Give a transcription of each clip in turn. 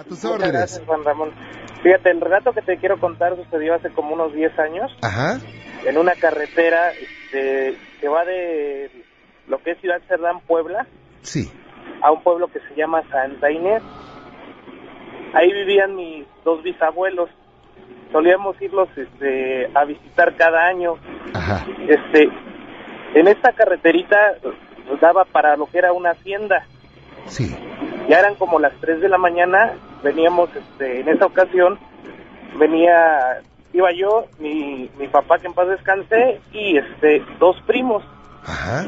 A tus Muchas órdenes. gracias, Juan Ramón. Fíjate, el relato que te quiero contar sucedió hace como unos 10 años Ajá. en una carretera este, que va de lo que es Ciudad Cerdán, Puebla, Sí. a un pueblo que se llama Santa Inés. Ahí vivían mis dos bisabuelos. Solíamos irlos este, a visitar cada año. Ajá. Este, en esta carreterita nos daba para lo que era una hacienda. Sí. Ya eran como las 3 de la mañana, veníamos este, en esa ocasión, venía, iba yo, mi, mi papá que en paz descanse y este, dos primos. Ajá.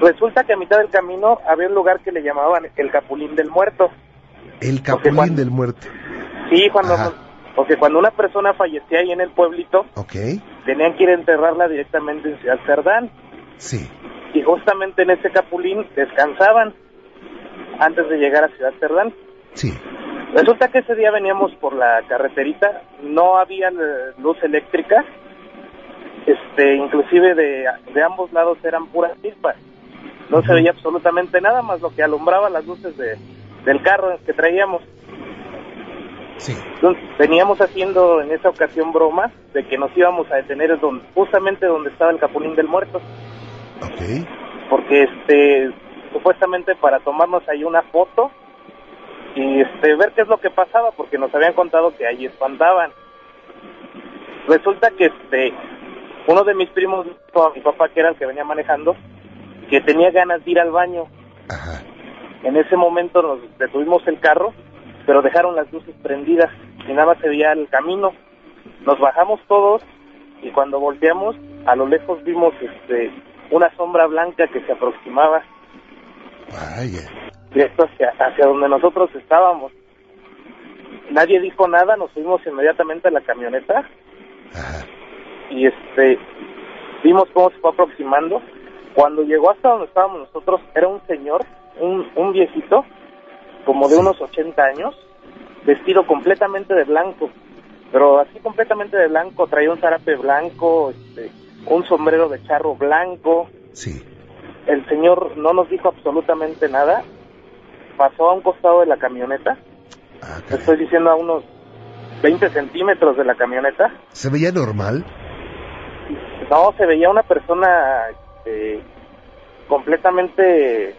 Resulta que a mitad del camino había un lugar que le llamaban el Capulín del Muerto. El capulín cuando- del muerto. Sí, cuando, Ajá. porque cuando una persona fallecía ahí en el pueblito, tenían que ir a enterrarla directamente en Ciudad Cerdán. Sí. Y justamente en ese Capulín descansaban antes de llegar a Ciudad Cerdán. Sí. Resulta que ese día veníamos por la carreterita, no había eh, luz eléctrica, este, inclusive de, de ambos lados eran puras chispas, no se veía absolutamente nada más lo que alumbraba las luces de, del carro que traíamos. Sí. Entonces, Veníamos haciendo en esa ocasión broma de que nos íbamos a detener donde, justamente donde estaba el Capulín del Muerto, Ok. porque este supuestamente para tomarnos ahí una foto y este ver qué es lo que pasaba porque nos habían contado que ahí espantaban resulta que este uno de mis primos dijo a mi papá que era el que venía manejando que tenía ganas de ir al baño Ajá. en ese momento nos detuvimos el carro pero dejaron las luces prendidas y nada más se veía el camino nos bajamos todos y cuando volteamos a lo lejos vimos este una sombra blanca que se aproximaba Vaya. Directo hacia, hacia donde nosotros estábamos. Nadie dijo nada, nos fuimos inmediatamente a la camioneta Ajá. y este vimos cómo se fue aproximando. Cuando llegó hasta donde estábamos nosotros, era un señor, un, un viejito, como de Sí. unos 80 años, vestido completamente de blanco, pero así completamente de blanco, traía un zarape blanco, este, un sombrero de charro blanco, Sí. el señor no nos dijo absolutamente nada, pasó a un costado de la camioneta, Ah, te estoy diciendo a unos 20 centímetros de la camioneta, ¿Se veía normal? no, se veía una persona este, completamente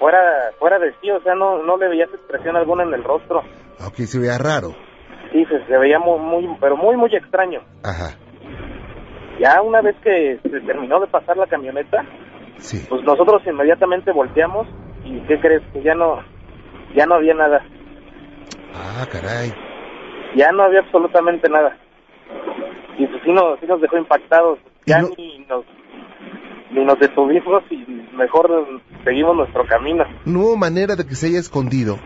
fuera fuera de sí, o sea, no, no le veías expresión alguna en el rostro, Ok, se veía raro. sí, se, se veía muy, muy, pero muy, muy extraño. Ajá. Ya una vez que se terminó de pasar la camioneta, Sí. pues nosotros inmediatamente volteamos y ¿qué crees? Que ya no, ya no había nada. Ah, caray. ya no había absolutamente nada. Y pues sí nos, sí nos dejó impactados. ¿Y Ya no- ni nos ni nos detuvimos y mejor seguimos nuestro camino. No hubo manera de que se haya escondido.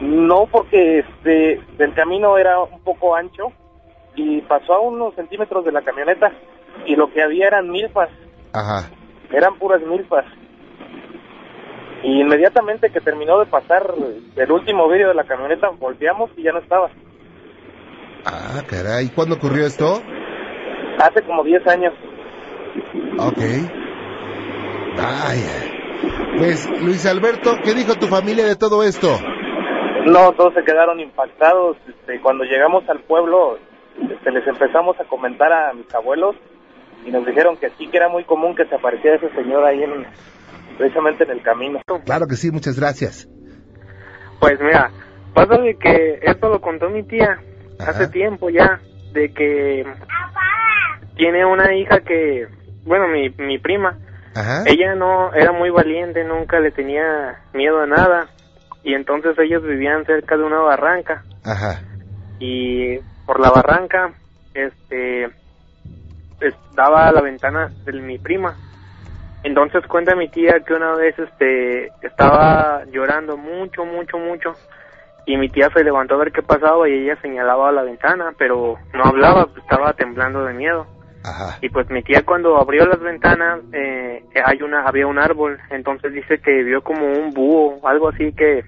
No porque este el camino era un poco ancho y pasó a unos centímetros de la camioneta y lo que había eran milpas, Ajá. eran puras milpas. Y inmediatamente que terminó de pasar el último vídeo de la camioneta, volteamos y ya no estaba. Ah, caray. ¿Cuándo ocurrió esto? Hace como 10 años. Ok. Vaya. Pues, Luis Alberto, ¿qué dijo tu familia de todo esto? No, todos se quedaron impactados. Este, cuando llegamos al pueblo, este, les empezamos a comentar a mis abuelos y nos dijeron que sí, que era muy común que se apareciera ese señor ahí en, precisamente en el camino. Claro que sí, muchas gracias. Pues mira, pasa de que esto lo contó mi tía Ajá. hace tiempo ya, de que tiene una hija que, bueno, mi, mi prima, Ajá. ella no era muy valiente, nunca le tenía miedo a nada, y entonces ellos vivían cerca de una barranca, Ajá. y por la barranca, este, estaba la ventana de mi prima. Entonces cuenta mi tía que una vez este estaba llorando mucho, mucho, mucho y mi tía se levantó a ver qué pasaba y ella señalaba a la ventana, pero no hablaba, pues, estaba temblando de miedo. Ajá. Y pues mi tía cuando abrió las ventanas eh, hay una había un árbol, entonces dice que vio como un búho, algo así que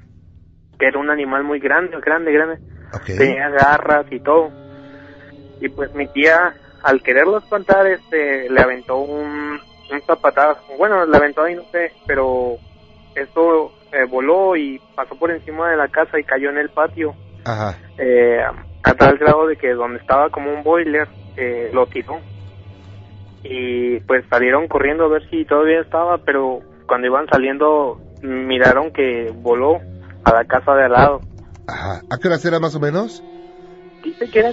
que era un animal muy grande, grande, grande Ok. tenía garras y todo. Y pues mi tía, al quererlo espantar, este, le aventó un, un zapatazo. Bueno, le aventó ahí, no sé, pero eso eh, voló y pasó por encima de la casa y cayó en el patio. Ajá. Eh, a tal grado de que donde estaba como un boiler, eh, lo tiró. Y pues salieron corriendo a ver si todavía estaba, pero cuando iban saliendo miraron que voló a la casa de al lado. Ajá. ¿A qué horas era más o menos? Dice que era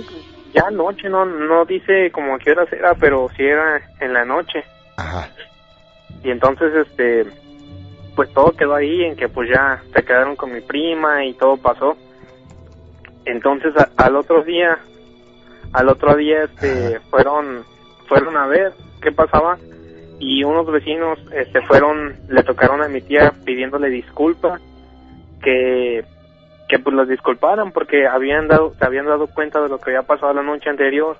ya noche, no no dice como a qué horas era, pero sí era en la noche. Ajá. Y entonces, este, pues todo quedó ahí en que pues ya se quedaron con mi prima y todo pasó. Entonces a- al otro día, al otro día, este, fueron, fueron a ver qué pasaba y unos vecinos, este, fueron, le tocaron a mi tía pidiéndole disculpas, que, que pues los disculparan porque habían dado, se habían dado cuenta de lo que había pasado la noche anterior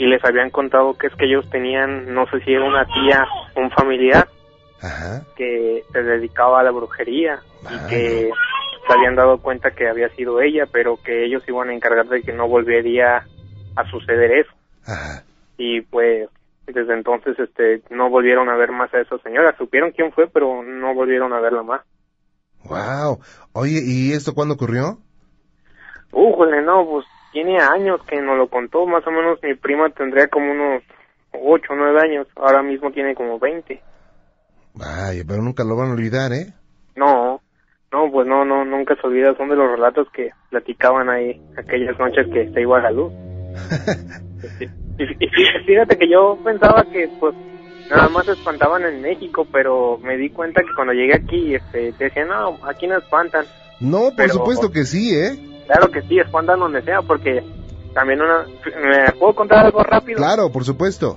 y les habían contado que es que ellos tenían, no sé si era una tía, un familiar Ajá. que se dedicaba a la brujería y que se habían dado cuenta que había sido ella, pero que ellos iban a encargar de que no volvería a suceder eso. Ajá. Y pues desde entonces este no volvieron a ver más a esa señora. Supieron quién fue, pero no volvieron a verla más. Wow. Oye, ¿y esto cuándo ocurrió? Újole, no, pues tiene años que nos lo contó. Más o menos mi prima tendría como unos 8 o 9 años. Ahora mismo tiene como 20. Vaya, pero nunca lo van a olvidar, ¿eh? No, no, pues no, no, nunca se olvida, son de los relatos que platicaban ahí aquellas noches que se iba a la luz. y, y fí- fíjate que yo pensaba que pues nada más se espantaban en México, pero me di cuenta que cuando llegué aquí, este, te decían, no, aquí no espantan. No, por Pero- supuesto que sí, ¿eh? Claro que sí, espantan donde sea, porque también una, ¿me puedo contar algo rápido? Claro, por supuesto.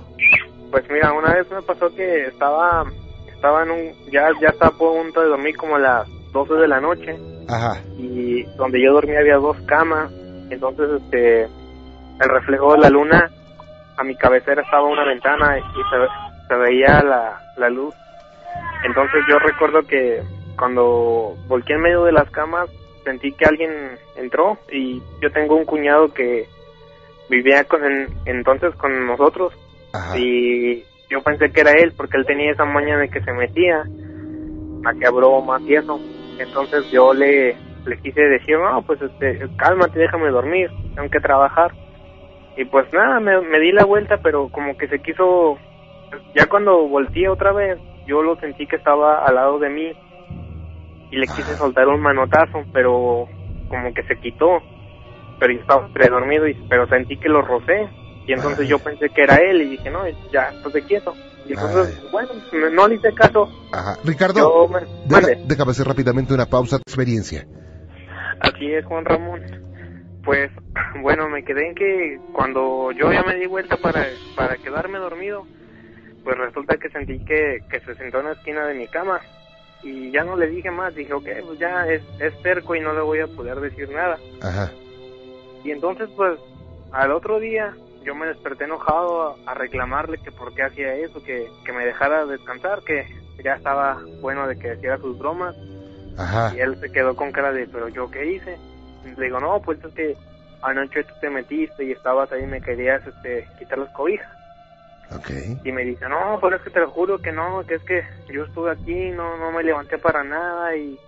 Pues mira, una vez me pasó que estaba, estaba en un, ya, ya estaba a punto de dormir como a las 12 de la noche Ajá. y donde yo dormía había dos camas, entonces este, el reflejo de la luna a mi cabecera estaba una ventana y se, se veía la, la luz. Entonces yo recuerdo que cuando volteé en medio de las camas sentí que alguien entró y yo tengo un cuñado que vivía con, en- entonces con nosotros Ajá. y yo pensé que era él porque él tenía esa maña de que se metía a que bromas y eso. Entonces yo le le quise decir no pues este cálmate déjame dormir tengo que trabajar y pues nada me, me di la vuelta pero como que se quiso ya cuando volteé otra vez yo lo sentí que estaba al lado de mí y le quise soltar un manotazo pero como que se quitó pero yo estaba predormido y pero sentí que lo rocé y entonces yo pensé que era él y dije no ya estate quieto y entonces Vaya. bueno no, no le hice caso Ajá. Ricardo, yo me, deja- mande. déjame hacer rápidamente una pausa. Tu experiencia. Así es, Juan Ramón. Pues, bueno, me quedé en que cuando yo ya me di vuelta para, para quedarme dormido, pues resulta que sentí que, que se sentó en la esquina de mi cama y ya no le dije más, dije, ok, pues ya es, es cerco y no le voy a poder decir nada. Ajá. Y entonces, pues, al otro día yo me desperté enojado a, a reclamarle que por qué hacía eso, que, que me dejara descansar, que ya estaba bueno de que hiciera sus bromas Ajá. y él se quedó con cara de, pero yo qué hice. Y le digo, no, pues es que anoche tú te metiste y estabas ahí y me querías este, quitar las cobijas. Y me dice, no, pero es que te lo juro que no, que es que yo estuve aquí, no, no me levanté para nada y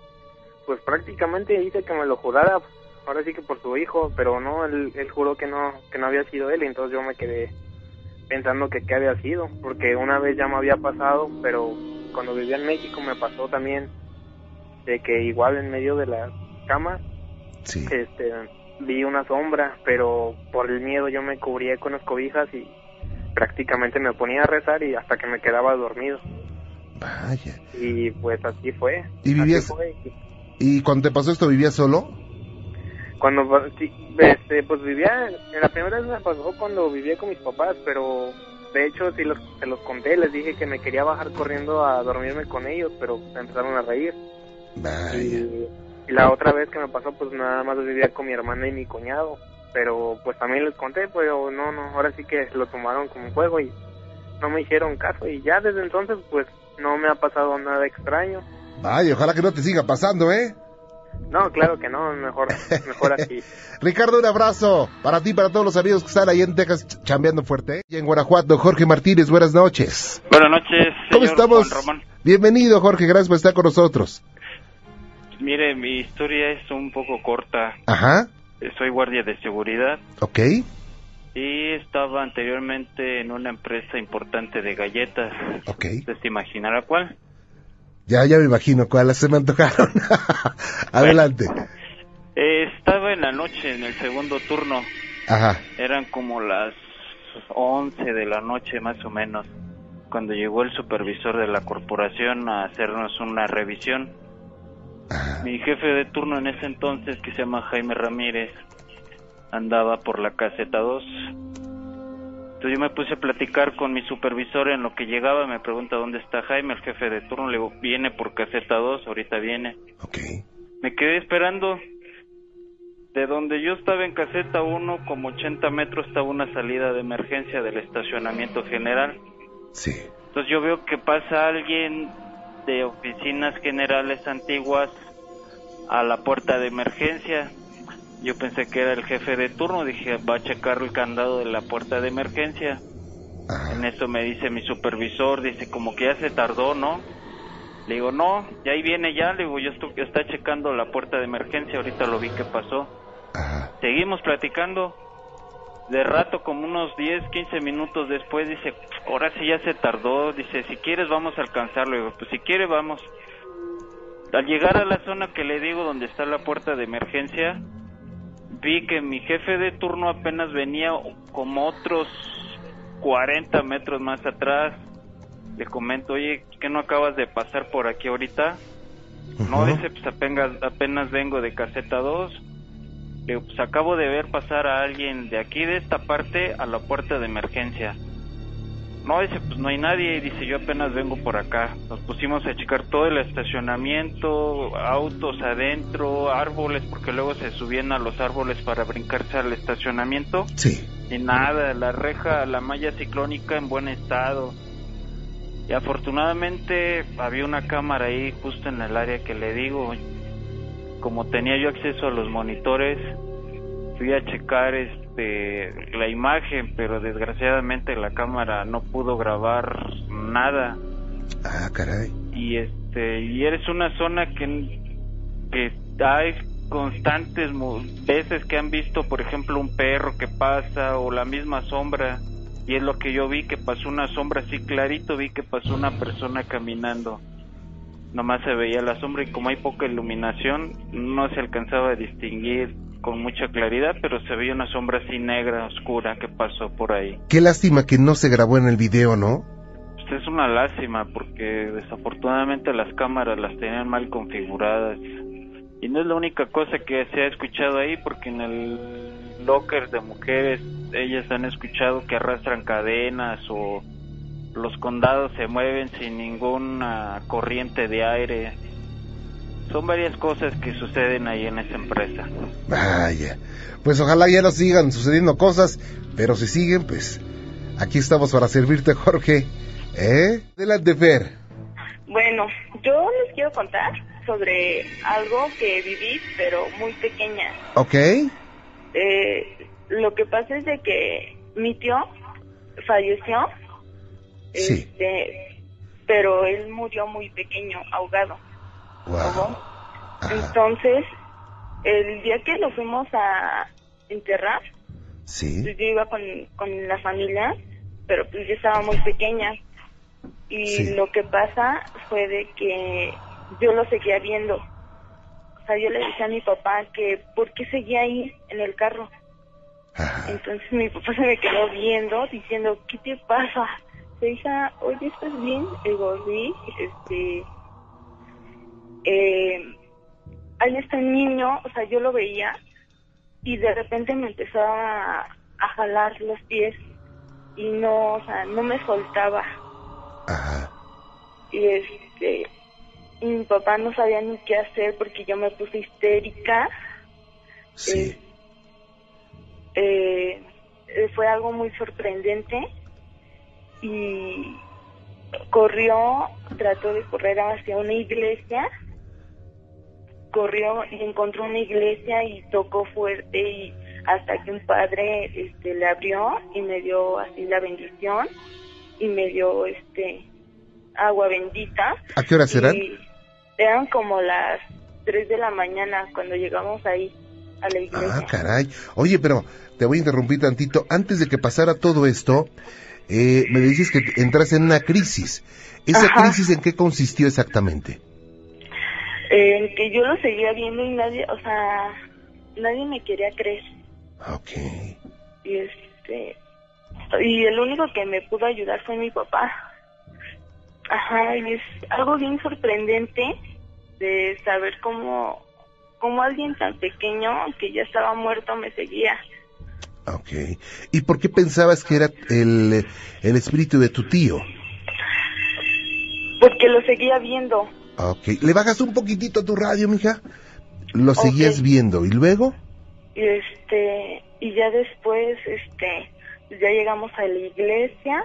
pues prácticamente dice que me lo jurara, ahora sí que por su hijo, pero no, él, él juró que no, que no había sido él, y entonces yo me quedé pensando que qué había sido, porque una vez ya me había pasado, pero cuando vivía en México me pasó también de que igual en medio de las camas Sí. este vi una sombra pero por el miedo yo me cubría con las cobijas y prácticamente me ponía a rezar y hasta que me quedaba dormido Vaya. y pues así fue ¿Y así vivías- fue. ¿Y cuando te pasó esto, vivías solo? cuando sí, este pues vivía en la primera vez me pasó cuando vivía con mis papás pero de hecho sí los, se los conté les dije que me quería bajar corriendo a dormirme con ellos pero empezaron a reír Vaya. Y, y la otra vez que me pasó, pues nada más vivía con mi hermana y mi cuñado. Pero pues también les conté, pero no, no, ahora sí que lo tomaron como juego y no me hicieron caso. Y ya desde entonces, pues no me ha pasado nada extraño. Vaya, ojalá que no te siga pasando, ¿eh? No, claro que no, mejor, mejor así. Ricardo, un abrazo para ti y para todos los amigos que están ahí en Texas ch- chambeando fuerte. ¿eh? Y en Guanajuato, Jorge Martínez, buenas noches. Buenas noches, ¿Cómo estamos? Juan Román. Bienvenido, Jorge, gracias por estar con nosotros. Mire, mi historia es un poco corta. Ajá, Soy guardia de seguridad ok. y estaba anteriormente en una empresa importante de galletas. Ok. ¿Usted se imaginará cuál? Ya, ya me imagino cuáles se me antojaron. Adelante. Eh, estaba en la noche, en el segundo turno. Ajá. Eran como las 11 de la noche más o menos, cuando llegó el supervisor de la corporación a hacernos una revisión. Ajá. Mi jefe de turno en ese entonces, que se llama Jaime Ramírez, andaba por la caseta 2. Entonces yo me puse a platicar con mi supervisor en lo que llegaba, me pregunta dónde está Jaime, el jefe de turno, le digo, viene por caseta 2, ahorita viene. Ok. Me quedé esperando. De donde yo estaba en caseta 1, como 80 metros, estaba una salida de emergencia del estacionamiento general. Sí. Entonces yo veo que pasa alguien de oficinas generales antiguas a la puerta de emergencia. Yo pensé que era el jefe de turno, dije, va a checar el candado de la puerta de emergencia. En Ajá. eso me dice mi supervisor, dice, como que ya se tardó, ¿no? Le digo, no, ya ahí viene ya, le digo, yo estoy, está checando la puerta de emergencia, ahorita lo vi que pasó. Ajá. Seguimos platicando. De rato, como unos 10, 15 minutos después, dice, ahora sí ya se tardó. Dice, si quieres vamos a alcanzarlo. Digo, pues si quiere vamos. Al llegar a la zona que le digo donde está la puerta de emergencia, vi que mi jefe de turno apenas venía como otros 40 metros más atrás. Le comento, oye, ¿qué no acabas de pasar por aquí ahorita? No, dice, pues apenas, apenas vengo de caseta 2. Digo, pues acabo de ver pasar a alguien de aquí, de esta parte, a la puerta de emergencia. No, dice, pues no hay nadie. Dice, yo apenas vengo por acá. Nos pusimos a checar todo el estacionamiento, autos adentro, árboles, porque luego se subían a los árboles para brincarse al estacionamiento. Sí. Y nada, la reja, la malla ciclónica en buen estado. Y afortunadamente había una cámara ahí justo en el área que le digo. Como tenía yo acceso a los monitores, fui a checar este la imagen, pero desgraciadamente la cámara no pudo grabar nada. Ah, caray. Y este y eres una zona que que hay constantes veces que han visto, por ejemplo, un perro que pasa o la misma sombra. Y es lo que yo vi, que pasó una sombra así clarito, vi que pasó una persona caminando. Nomás se veía la sombra y como hay poca iluminación, no se alcanzaba a distinguir con mucha claridad, pero se veía una sombra así negra, oscura, que pasó por ahí. Qué lástima que no se grabó en el video, ¿no? Pues es una lástima porque desafortunadamente las cámaras las tenían mal configuradas. Y no es la única cosa que se ha escuchado ahí porque en el locker de mujeres ellas han escuchado que arrastran cadenas o los condados se mueven sin ninguna corriente de aire. Son varias cosas que suceden ahí en esa empresa. Vaya. Pues ojalá ya no sigan sucediendo cosas, pero si siguen, pues aquí estamos para servirte, Jorge. ¿Eh? Adelante, Fer. Bueno, yo les quiero contar sobre algo que viví, pero muy pequeña. ¿Ok? Eh, lo que pasa es de que mi tío falleció, Sí. este, pero él murió muy pequeño, ahogado. Wow. Entonces, el día que lo fuimos a enterrar, Sí. pues yo iba con, con la familia, pero pues yo estaba muy pequeña. Y Sí. lo que pasa fue de que yo lo seguía viendo. O sea, yo le decía a mi papá que por qué seguía ahí en el carro. Ajá. Entonces mi papá se me quedó viendo, diciendo, ¿qué te pasa? Le dije, "Ah, oye, ¿estás bien? Digo, sí, este... Eh, ahí está el niño, o sea, yo lo veía y de repente me empezó a, a jalar los pies y no, o sea, no me soltaba. Ajá. Y este, y mi papá no sabía ni qué hacer porque yo me puse histérica. Sí. Eh, eh, fue algo muy sorprendente y corrió, trató de correr hacia una iglesia, corrió y encontró una iglesia y tocó fuerte y hasta que un padre este le abrió y me dio así la bendición y me dio este agua bendita ¿A qué horas eran? y eran como las 3 de la mañana cuando llegamos ahí a la iglesia. Ah, caray. Oye, pero te voy a interrumpir tantito. Antes de que pasara todo esto, eh, me dices que entras en una crisis. ¿Esa Ajá. crisis en qué consistió exactamente? En que yo lo seguía viendo y nadie, o sea, nadie me quería creer. Ok. Y este, y el único que me pudo ayudar fue mi papá. Ajá, y es algo bien sorprendente de saber cómo, cómo alguien tan pequeño que ya estaba muerto me seguía. Ok. ¿Y por qué pensabas que era el, el espíritu de tu tío? Porque lo seguía viendo. Ok. ¿Le bajas un poquitito a tu radio, mija? Lo seguías viendo. ¿Y luego? Y este, y ya después, este, ya llegamos a la iglesia,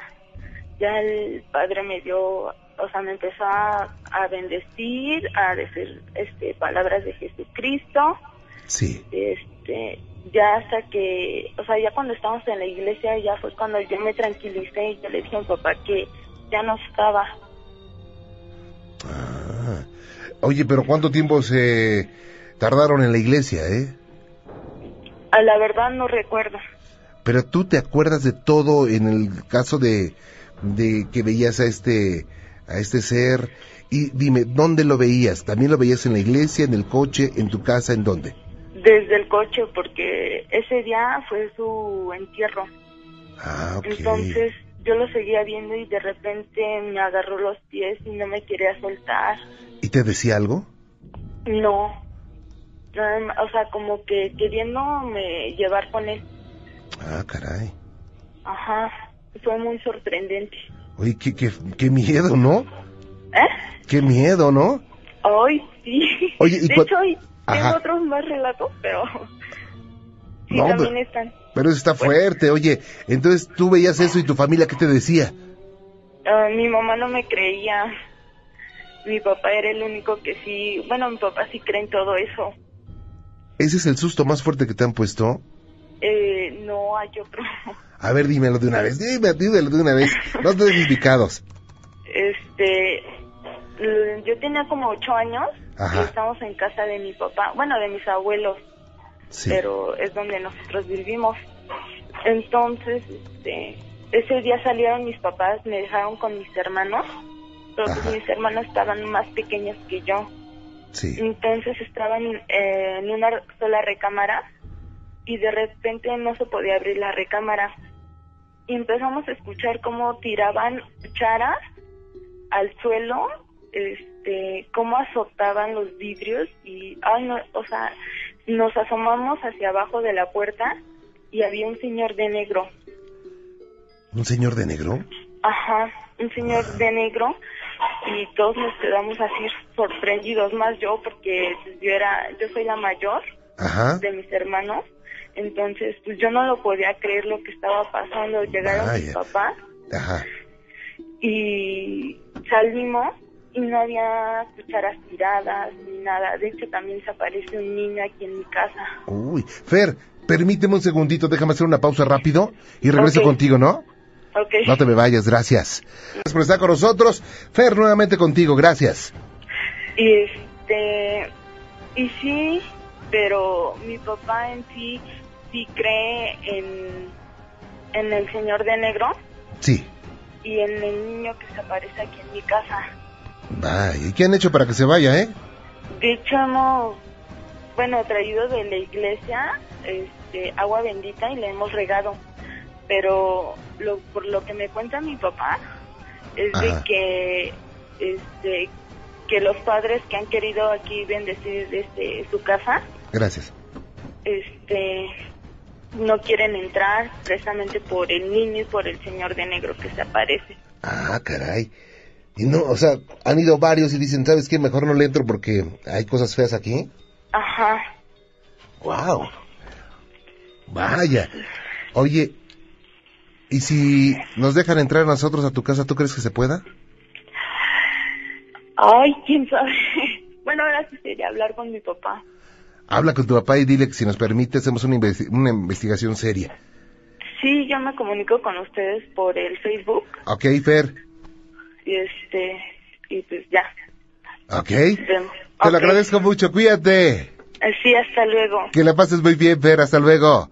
ya el padre me dio, o sea, me empezó a, a bendecir, a decir, este, palabras de Jesucristo, Sí. este, ya hasta que, o sea, ya cuando estábamos en la iglesia, ya fue cuando yo me tranquilicé y yo le dije a mi papá que ya no estaba. Ah. Oye, pero ¿cuánto tiempo se tardaron en la iglesia, eh? A la verdad no recuerdo. Pero tú te acuerdas de todo en el caso de, de que veías a este, a este ser. Y dime, ¿dónde lo veías? ¿También lo veías en la iglesia, en el coche, en tu casa, en dónde? Desde el coche, porque ese día fue su entierro. Ah, ok. Entonces yo lo seguía viendo y de repente me agarró los pies y no me quería soltar. ¿Y te decía algo? No. O sea, como que queriéndome llevar con él. Ah, caray. Ajá. Fue muy sorprendente. Oye, qué, qué, qué miedo, ¿no? ¿Eh? Qué miedo, ¿no? Hoy sí. Oye, ¿y de hecho, Ajá. tengo otros más relatos, pero sí No, también pero- están. Pero eso está fuerte, oye. Entonces tú veías eso y tu familia, ¿qué te decía? Ah, mi mamá no me creía. Mi papá era el único que sí. Bueno, mi papá sí cree en todo eso. ¿Ese es el susto más fuerte que te han puesto? Eh, no hay otro. A ver, dímelo de una vez, dime, dímelo de una vez. No te. Este, yo tenía como ocho años Ajá. y estamos en casa de mi papá, bueno, de mis abuelos, Sí. pero es donde nosotros vivimos. Entonces, este, ese día salieron mis papás, me dejaron con mis hermanos, pero pues mis hermanos estaban más pequeños que yo. Sí. Entonces estaban eh, en una sola recámara y de repente no se podía abrir la recámara. Y empezamos a escuchar cómo tiraban cucharas al suelo, este, cómo azotaban los vidrios y, ay, no, o sea, nos asomamos hacia abajo de la puerta y había un señor de negro. ¿Un señor de negro? Ajá, un señor de negro y todos nos quedamos así sorprendidos, más yo porque pues, yo era, yo soy la mayor Ajá. de mis hermanos, entonces pues yo no lo podía creer lo que estaba pasando, llegaron mis papás Ajá. y salimos y no había cucharas tiradas ni nada, de hecho también se aparece un niño aquí en mi casa. Uy. Fer, permíteme un segundito, déjame hacer una pausa rápido y regreso contigo, ¿no? Ok. No te me vayas, gracias. Gracias por estar con nosotros. Fer, nuevamente contigo, gracias. Y este, y sí, pero mi papá en sí sí cree en, en el señor de negro Sí. y en el niño que se aparece aquí en mi casa. Vaya, ¿y qué han hecho para que se vaya, eh? De hecho hemos, bueno, traído de la iglesia este, agua bendita y le hemos regado. Pero lo, por lo que me cuenta mi papá es Ajá. de que este que los padres que han querido aquí bendecir este, su casa Gracias. este no quieren entrar precisamente por el niño y por el señor de negro que se aparece. Ah, caray. Y no, o sea, han ido varios y dicen, ¿sabes qué? Mejor no le entro porque hay cosas feas aquí. Ajá. Wow. Vaya. Oye, ¿y si nos dejan entrar nosotros a tu casa, tú crees que se pueda? Ay, quién sabe. Bueno, ahora sí sería hablar con mi papá. Habla con tu papá y dile que si nos permite hacemos una, una investigación seria. Sí, yo me comunico con ustedes por el Facebook ¿Ok, Fer? Y este y pues ya. ¿Ok? Vemos. Te lo agradezco mucho, cuídate. Sí, hasta luego. Que la pases muy bien, Fer, hasta luego.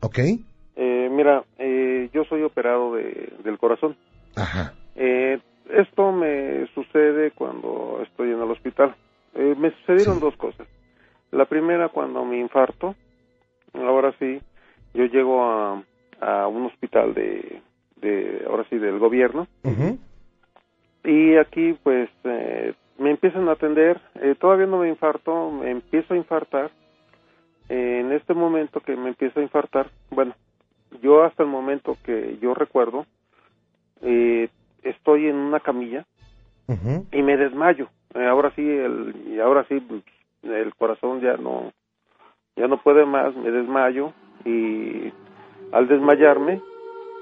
¿Ok? Eh, mira, eh, yo soy operado de, del corazón. Ajá. Eh, esto me sucede cuando estoy en el hospital. Eh, me sucedieron Sí. dos cosas. La primera, cuando me infarto, ahora sí, yo llego a, a un hospital de, de, ahora sí, del gobierno. Ujú. Y aquí, pues, eh, me empiezan a atender. Eh, todavía no me infarto, me empiezo a infartar. Eh, en este momento que me empiezo a infartar, bueno, yo hasta el momento que yo recuerdo, eh, estoy en una camilla y me desmayo. Eh, ahora sí, el, y ahora sí, pues, el corazón ya no, ya no puede más, me desmayo y al desmayarme,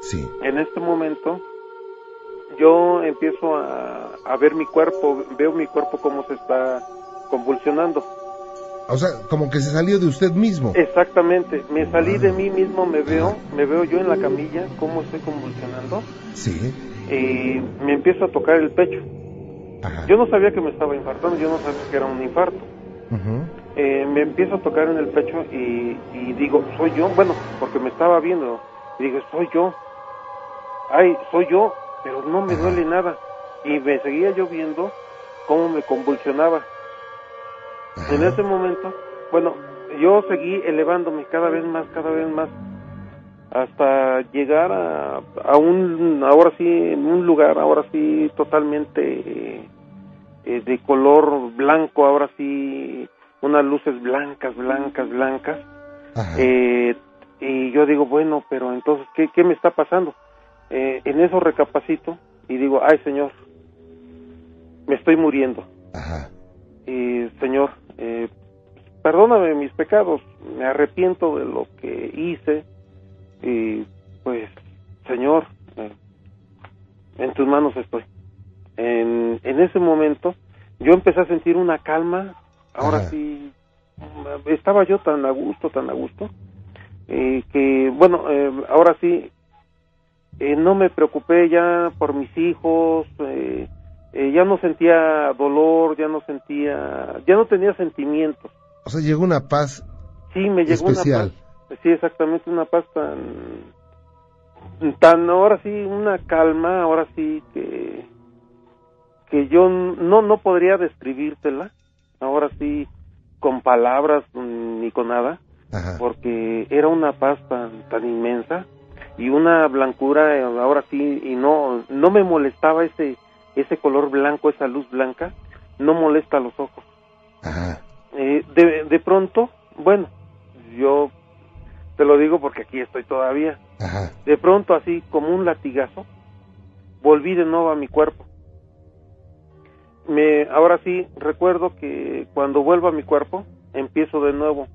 Sí. en este momento yo empiezo a, a ver mi cuerpo, veo mi cuerpo cómo se está convulsionando. O sea, como que se salió de usted mismo. Exactamente, me salí de mí mismo, me veo, me veo yo en la camilla, cómo estoy convulsionando, Sí. y me empiezo a tocar el pecho. Ajá. Yo no sabía que me estaba infartando, yo no sabía que era un infarto. Ujú. Eh, me empiezo a tocar en el pecho y, y digo, soy yo, bueno, porque me estaba viendo, y digo, soy yo, ay, soy yo, pero no me Ajá. duele nada. Y me seguía yo viendo cómo me convulsionaba. Ajá. En ese momento, bueno, yo seguí elevándome cada vez más, cada vez más, hasta llegar a, a un, ahora sí, en un lugar, ahora sí, totalmente eh, de color blanco, ahora sí, unas luces blancas, blancas, blancas. Eh, y yo digo, bueno, pero entonces, ¿qué, qué me está pasando? Eh, en eso recapacito y digo, ay Señor, me estoy muriendo. Ajá. Y Señor, eh, perdóname mis pecados, me arrepiento de lo que hice y pues, Señor, eh, en tus manos estoy. En, en ese momento yo empecé a sentir una calma, ahora Ajá. sí, estaba yo tan a gusto, tan a gusto, eh, que bueno, eh, ahora sí, eh, no me preocupé ya por mis hijos, eh, eh, ya no sentía dolor, ya no sentía, ya no tenía sentimientos. O sea, llegó una paz Sí, me llegó especial. una paz, sí, exactamente, una paz tan, tan, ahora sí, una calma, ahora sí que, que yo no, no podría describírtela, ahora sí, con palabras ni con nada, Ajá. porque era una paz tan, tan inmensa y una blancura eh, ahora sí y no no me molestaba ese ese color blanco esa luz blanca no molesta los ojos Ajá. Eh, de, de pronto bueno yo te lo digo porque aquí estoy todavía Ajá. de pronto así como un latigazo volví de nuevo a mi cuerpo me ahora sí recuerdo que cuando vuelvo a mi cuerpo empiezo de nuevo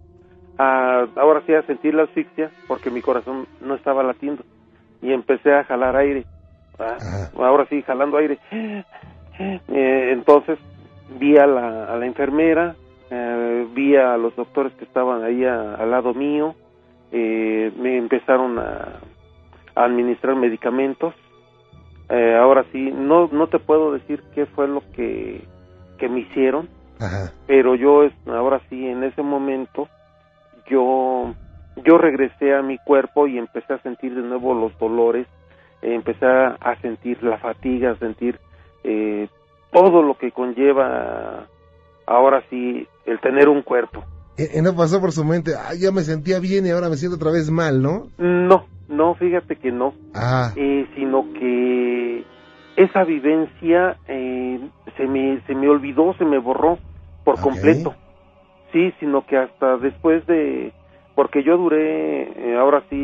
a ahora sí a sentir la asfixia porque mi corazón no estaba latiendo y empecé a jalar aire ahora sí jalando aire. Eh, entonces vi a la, a la enfermera eh, vi a los doctores que estaban ahí a- al lado mío eh, me empezaron a, a administrar medicamentos. Eh, ahora sí no no te puedo decir qué fue lo que que me hicieron Ajá. pero yo ahora sí en ese momento yo yo regresé a mi cuerpo y empecé a sentir de nuevo los dolores eh, empecé a, sentir la fatiga a sentir eh, todo lo que conlleva ahora sí el tener un cuerpo. Y, y no pasó por su mente, ah, ya me sentía bien y ahora me siento otra vez mal, ¿no? no no fíjate que no. Ah, eh, sino que esa vivencia eh, se me se me olvidó se me borró por completo sí sino que hasta después de porque yo duré eh, ahora sí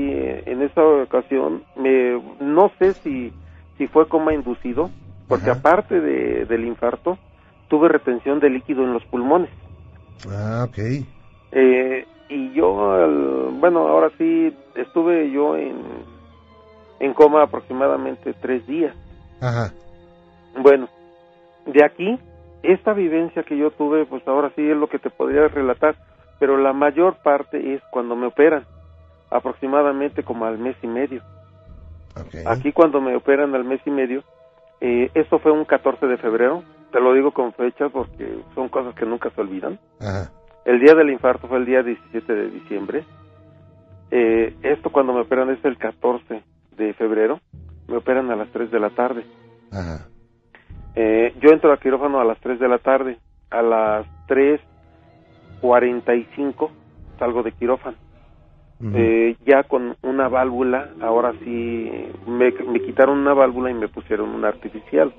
en esa ocasión me no sé si si fue coma inducido porque Ajá. aparte de, del infarto tuve retención de líquido en los pulmones ah, ok. eh, y yo, al- bueno, ahora sí, estuve yo en, en coma aproximadamente tres días. Ajá. Bueno, de aquí, esta vivencia que yo tuve, pues ahora sí es lo que te podría relatar, pero la mayor parte es cuando me operan, aproximadamente como al mes y medio. Aquí cuando me operan al mes y medio, eh, esto fue un 14 de febrero te lo digo con fecha porque son cosas que nunca se olvidan. Ajá. El día del infarto fue el día 17 de diciembre. Eh, esto cuando me operan es el 14 de febrero. Me operan a las 3 de la tarde. Ajá. Eh, yo entro a quirófano a las 3 de la tarde. A las 3.45 salgo de quirófano. Eh, ya con una válvula, ahora sí me, me quitaron una válvula y me pusieron una artificial.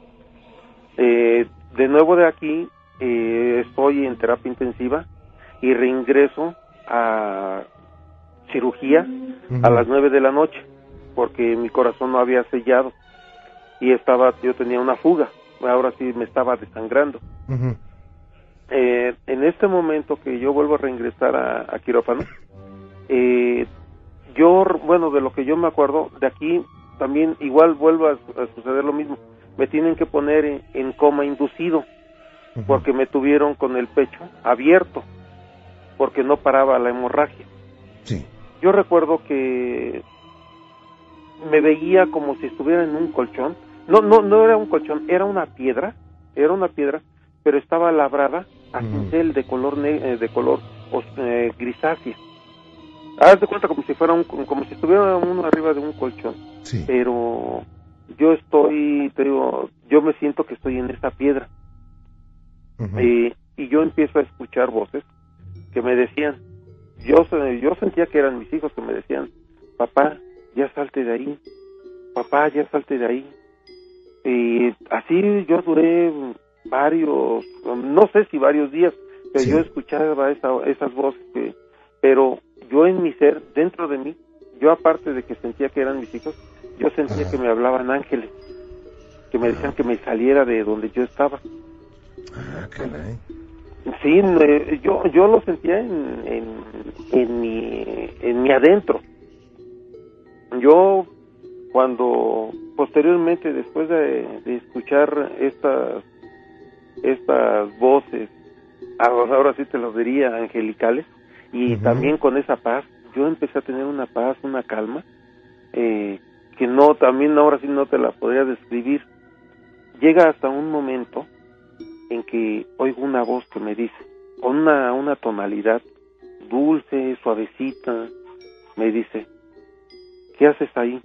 Eh, de nuevo de aquí eh, estoy en terapia intensiva y reingreso a cirugía a las 9 de la noche porque mi corazón no había sellado y estaba yo tenía una fuga ahora sí me estaba desangrando eh, en este momento que yo vuelvo a reingresar a, a quirófano, eh, yo, bueno, de lo que yo me acuerdo, de aquí también igual vuelve a, a suceder lo mismo. Me tienen que poner en, en coma inducido porque me tuvieron con el pecho abierto porque no paraba la hemorragia. Sí. Yo recuerdo que me veía como si estuviera en un colchón. No, no, no era un colchón, era una piedra, era una piedra, pero estaba labrada a cincel de color ne- eh, de color eh, grisácea. Haz de cuenta como si fuera un, como si estuviera uno arriba de un colchón, Sí. pero yo estoy, te digo, yo me siento que estoy en esa piedra Ujú. y, y yo empiezo a escuchar voces que me decían, yo, yo sentía que eran mis hijos que me decían, papá, ya salte de ahí, papá, ya salte de ahí. Y así yo duré varios, no sé si varios días, pero Sí. yo escuchaba esa- esas voces, que, pero yo en mi ser, dentro de mí, yo aparte de que sentía que eran mis hijos, yo sentía Ajá. que me hablaban ángeles, que me decían que me saliera de donde yo estaba. Ah, caray. Sí, me- yo yo lo sentía en, en, en mi en mi adentro. Yo cuando posteriormente después de, de escuchar estas estas voces, ahora sí te lo diría angelicales y también con esa paz, yo empecé a tener una paz, una calma eh, que no también ahora sí no te la podría describir. Llega hasta un momento en que oigo una voz que me dice, con una, una tonalidad dulce, suavecita, me dice, ¿qué haces ahí?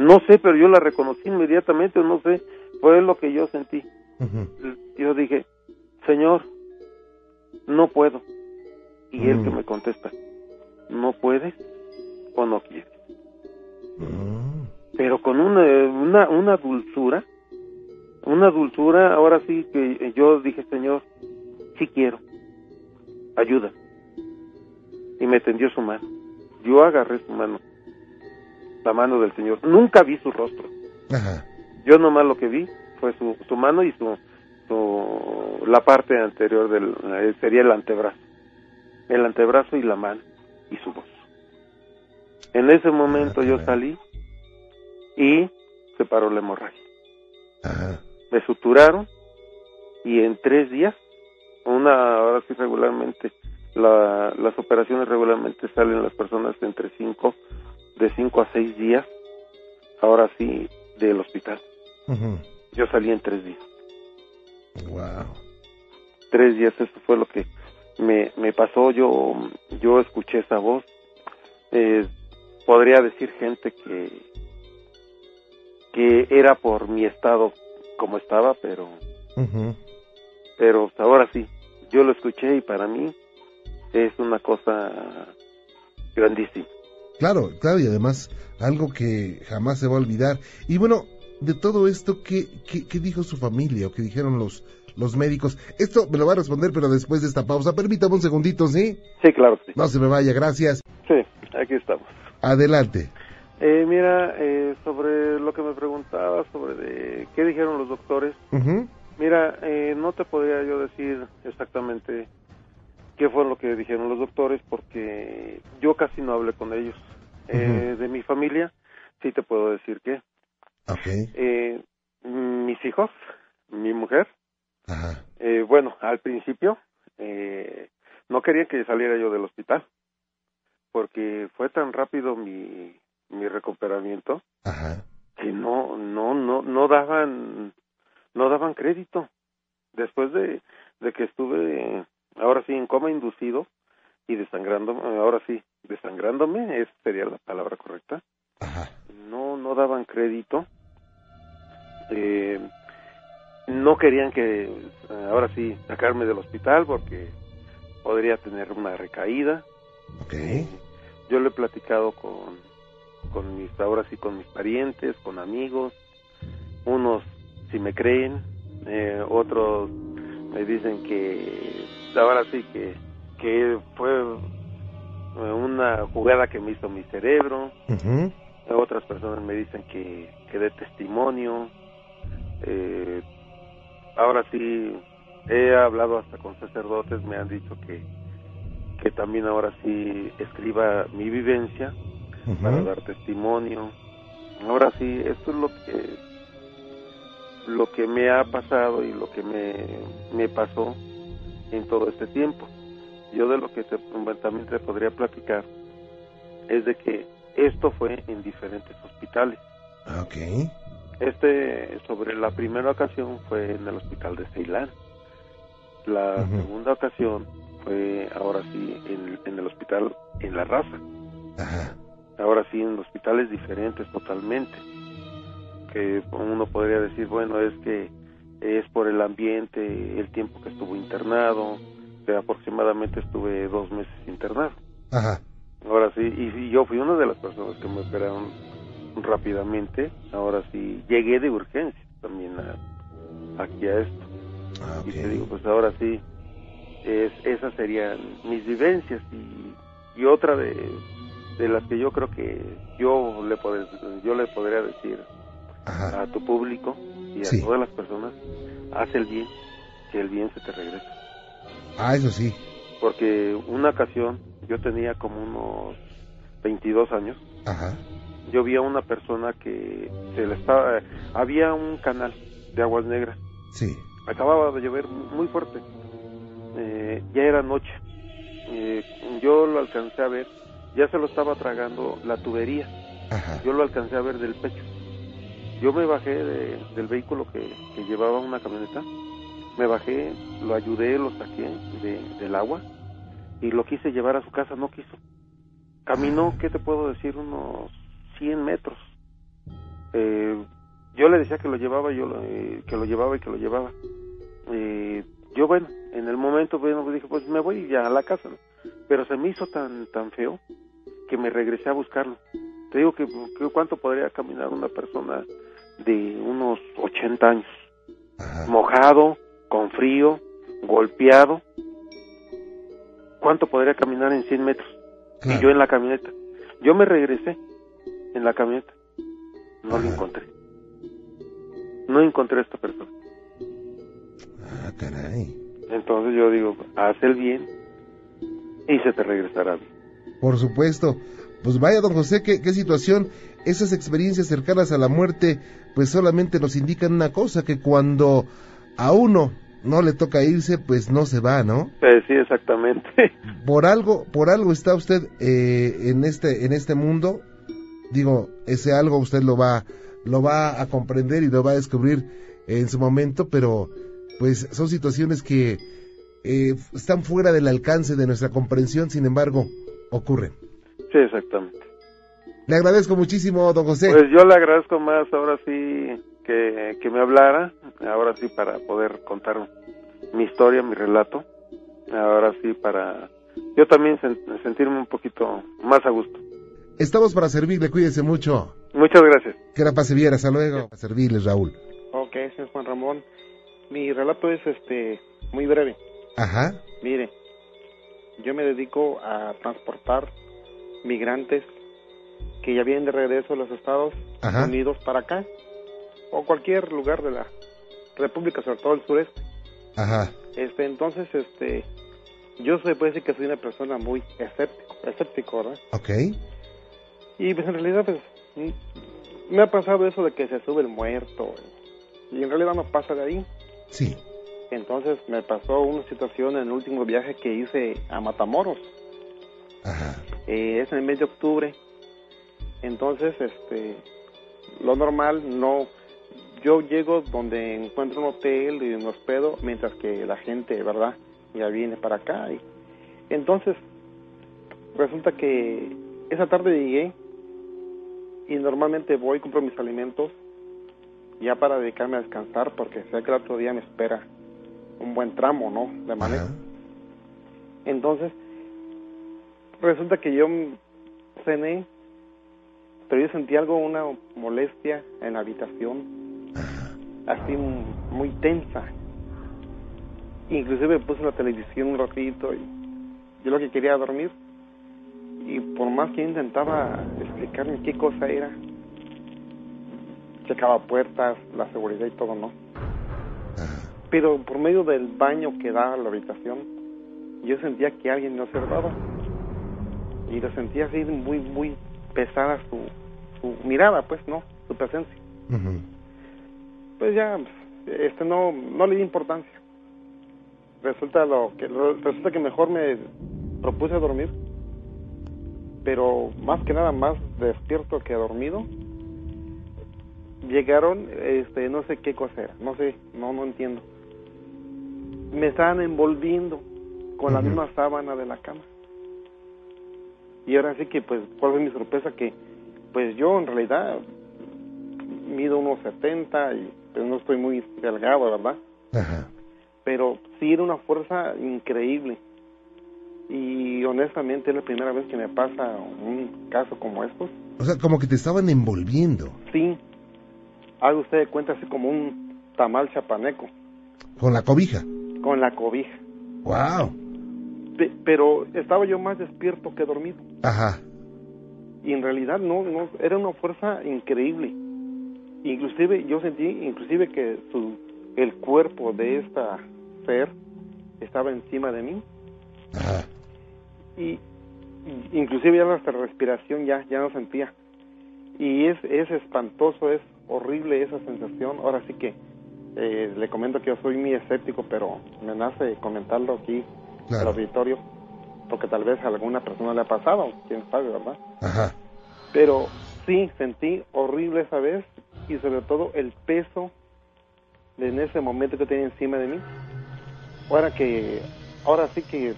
No sé, pero yo la reconocí inmediatamente, no sé, fue lo que yo sentí. Yo dije, Señor, no puedo. Y él Mm. que me contesta, ¿no puedes o no quieres? Mm. pero con una, una, una dulzura, una dulzura, ahora sí que yo dije, Señor, sí quiero, ayuda. Y me tendió su mano. Yo agarré su mano, la mano del Señor. Nunca vi su rostro. Ajá. Yo nomás lo que vi fue su, su mano y su, su, la parte anterior del, eh, sería el antebrazo. El antebrazo y la mano y su voz. En ese momento yo caray. salí y se paró la hemorragia. Ajá. Me suturaron y en tres días, una, ahora sí regularmente, la, las operaciones regularmente salen las personas entre cinco, de cinco a seis días, ahora sí, del hospital. Yo salí en tres días. Wow. Tres días, eso fue lo que me, me pasó. Yo, yo escuché esa voz. Eh, podría decir gente que, que era por mi estado como estaba, pero, pero ahora sí, yo lo escuché y para mí es una cosa grandísima. Claro, claro, y además algo que jamás se va a olvidar. Y bueno, de todo esto, ¿qué, qué, qué dijo su familia o qué dijeron los, los médicos? Esto me lo va a responder, pero después de esta pausa. Permítame un segundito, ¿sí? Sí, claro sí. No se me vaya, gracias. Sí, aquí estamos. Adelante. Eh, mira, eh, sobre lo que me preguntaba, sobre de qué dijeron los doctores. Mira, eh, no te podría yo decir exactamente qué fue lo que dijeron los doctores porque yo casi no hablé con ellos. Eh, de mi familia, sí te puedo decir que Ok. eh, mis hijos, mi mujer, Ajá. eh, bueno, al principio eh, no quería que saliera yo del hospital porque fue tan rápido mi, mi recuperamiento Ajá. que no no no no daban no daban crédito. Después de, de que estuve, ahora sí, en coma inducido y desangrándome, ahora sí, desangrándome, esa sería la palabra correcta. No, no daban crédito. Eh, no querían que, ahora sí, sacarme del hospital porque podría tener una recaída. Okay. Yo lo he platicado con, con mis, ahora sí, con mis parientes, con amigos. Unos si me creen, eh, otros me dicen que ahora sí que, que fue eh, una jugada que me hizo mi cerebro. Otras personas me dicen que, que de testimonio. Eh, ahora sí he hablado hasta con sacerdotes, me han dicho que, que también ahora sí escriba mi vivencia para dar testimonio. Ahora sí, esto es lo que lo que me ha pasado y lo que me, me pasó en todo este tiempo. Yo de lo que también te podría platicar es de que esto fue en diferentes hospitales. Ah, ok. Este, sobre la primera ocasión fue en el hospital de Ceilán. La segunda ocasión fue ahora sí en, en, el hospital en La Raza. Ajá. Ahora sí en hospitales diferentes totalmente. Que uno podría decir, bueno, es que es por el ambiente, el tiempo que estuvo internado, que aproximadamente estuve dos meses internado. Ajá. Ahora sí, y, yo fui una de las personas que me operaron rápidamente. Ahora sí, llegué de urgencia también aquí a esto. Ah, Y te digo, pues ahora sí, es, esas serían mis vivencias y, y otra de, de las que yo creo que yo le, pod yo le podría decir Ajá. a tu público y a Sí. todas las personas, haz el bien, que el bien se te regresa. Ah, eso sí. Porque una ocasión, yo tenía como unos 22 años, Ajá. yo vi a una persona que se le estaba, había un canal de aguas negras, Sí. acababa de llover muy fuerte, eh, ya era noche, Eh, yo lo alcancé a ver, ya se lo estaba tragando la tubería, Ajá. yo lo alcancé a ver del pecho. Yo me bajé de- del vehículo que, llevaba una camioneta, me bajé, lo ayudé, lo saqué de- del agua y lo quise llevar a su casa, no quiso. Caminó, ¿qué te puedo decir? Unos 100 metros. Eh, yo le decía que lo llevaba, yo eh, que lo llevaba y que lo llevaba. Eh, yo bueno, en el momento dije pues me voy ya a la casa, pero se me hizo tan tan feo que me regresé a buscarlo. Te digo que cuánto podría caminar una persona de unos 80 años, Ajá. mojado, con frío, golpeado. ¿Cuánto podría caminar en 100 metros? Claro. Y yo en la camioneta. Yo me regresé en la camioneta. No Ajá. lo encontré. No encontré a esta persona. Ah, caray. Entonces yo digo, haz el bien y se te regresará bien. Por supuesto. Pues vaya, don José, qué, qué situación. Esas experiencias cercanas a la muerte, pues solamente nos indican una cosa, que cuando a uno no le toca irse, pues no se va, ¿no? Eh, sí, exactamente. Por algo, por algo está usted eh, en este, en este mundo. Digo, ese algo usted lo va, lo va a comprender y lo va a descubrir en su momento, pero pues son situaciones que eh, están fuera del alcance de nuestra comprensión, sin embargo, ocurren. Sí, exactamente. Le agradezco muchísimo, don José. Pues yo le agradezco más ahora sí que, que me hablara, ahora sí para poder contar mi historia, mi relato, ahora sí para yo también sen- sentirme un poquito más a gusto. Estamos para servirle, cuídese mucho. Muchas gracias. Que la pase bien, hasta luego. A servirles, Raúl. Ok, señor Juan Ramón. Mi relato es este muy breve. Ajá, Mire, yo me dedico a transportar migrantes que ya vienen de regreso a los Estados Ajá. Unidos para acá o cualquier lugar de la República, sobre todo el sureste. ajá, Este, entonces, este, yo se puede decir que soy una persona muy escéptico, escéptico, ¿verdad? ok, Y pues en realidad, pues, mm, me ha pasado eso de que se sube el muerto y en realidad no pasa de ahí. sí, Entonces me pasó una situación en el último viaje que hice a Matamoros. ajá, Eh, es en el mes de octubre. Entonces, este, lo normal, no, yo llego donde encuentro un hotel y me hospedo, mientras que la gente, ¿verdad? Ya viene para acá. Y, entonces, resulta que esa tarde llegué y normalmente voy, compro mis alimentos ya para dedicarme a descansar porque sé que el otro día me espera un buen tramo, ¿no? De manera. Entonces, resulta que yo cené, pero yo sentí algo, una molestia en la habitación, así muy tensa. Inclusive puse la televisión un ratito y yo lo que quería dormir y por más que intentaba explicarme qué cosa era, checaba puertas, la seguridad y todo, ¿no? Pero por medio del baño que da a la habitación, yo sentía que alguien me observaba y lo sentía así muy, muy pesada su, su mirada, pues, ¿no? Su presencia. Pues ya, este no, no le di importancia. Resulta lo que resulta que mejor me propuse dormir, pero más que nada más despierto que dormido. Llegaron, este, no sé qué cosa era, no sé, no, no entiendo. Me estaban envolviendo con la misma sábana de la cama. Y ahora sí que, pues, ¿cuál fue mi sorpresa? Que, pues yo en realidad mido unos 70 y pues no estoy muy delgado, ¿verdad? Pero sí era una fuerza increíble. Y honestamente es la primera vez que me pasa un caso como estos. O sea, como que te estaban envolviendo. Sí. Haga usted de cuenta así como un tamal chapaneco. Con la cobija. Con la cobija. Wow. pero estaba yo más despierto que dormido. Ajá. Y en realidad no, no, era una fuerza increíble. Inclusive yo sentí, inclusive que su, el cuerpo de esta ser estaba encima de mí. Ajá. Y, inclusive ya nuestra respiración ya, ya no sentía. Y es, es espantoso, es horrible esa sensación. Ahora sí que eh, le comento que yo soy muy escéptico, pero me nace comentarlo aquí al auditorio, porque tal vez a alguna persona le ha pasado, quién sabe, ¿verdad? Ajá. Pero sí, sentí horrible esa vez y sobre todo el peso de en ese momento que tenía encima de mí. Ahora que, ahora sí que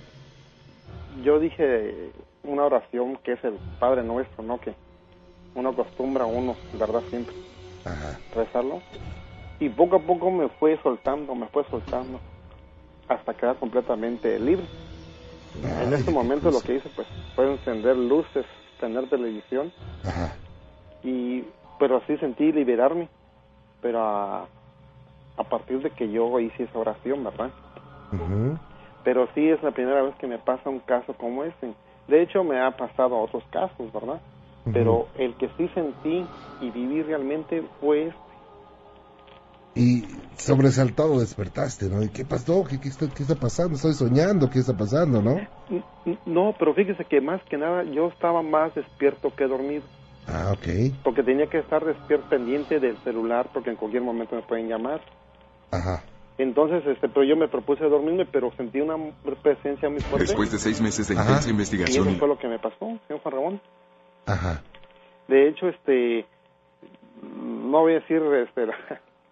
yo dije una oración que es el Padre Nuestro, ¿no? Que uno acostumbra, uno, ¿verdad? Siempre Ajá. rezarlo. Y poco a poco me fue soltando, me fue soltando, hasta quedar completamente libre. En este momento lo que hice pues fue encender luces, tener televisión. Ajá. Y, pero así sentí liberarme. Pero a, a partir de que yo hice esa oración, ¿verdad? Pero sí es la primera vez que me pasa un caso como ese. De hecho, me ha pasado otros casos, ¿verdad? Pero el que sí sentí y viví realmente fue este. Y sobresaltado despertaste, ¿no? ¿Y qué pasó? ¿Qué, qué, está, ¿Qué está pasando? Estoy soñando, ¿qué está pasando, no? No, pero fíjese que más que nada yo estaba más despierto que dormido. Ah, ok. Porque tenía que estar despierto pendiente del celular porque en cualquier momento me pueden llamar. Ajá. Entonces, este, pero yo me propuse dormirme, pero sentí una presencia muy fuerte. Después de seis meses de Ajá. intensa Y investigación, eso fue lo que me pasó, señor Juan Ramón. Ajá. De hecho, este, no voy a decir este,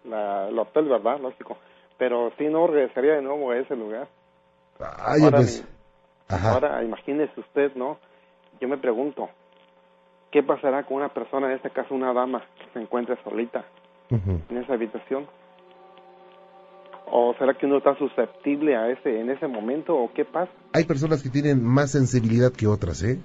la, el hotel, ¿verdad? Lógico. Pero sí no regresaría de nuevo a ese lugar. Ay, Ahora, pues. Ajá. Ahora, imagínese usted, ¿no? Yo me pregunto, ¿qué pasará con una persona, en este caso una dama, que se encuentre solita en esa habitación? ¿O será que uno está susceptible a ese en ese momento o qué pasa? Hay personas que tienen más sensibilidad que otras, ¿eh?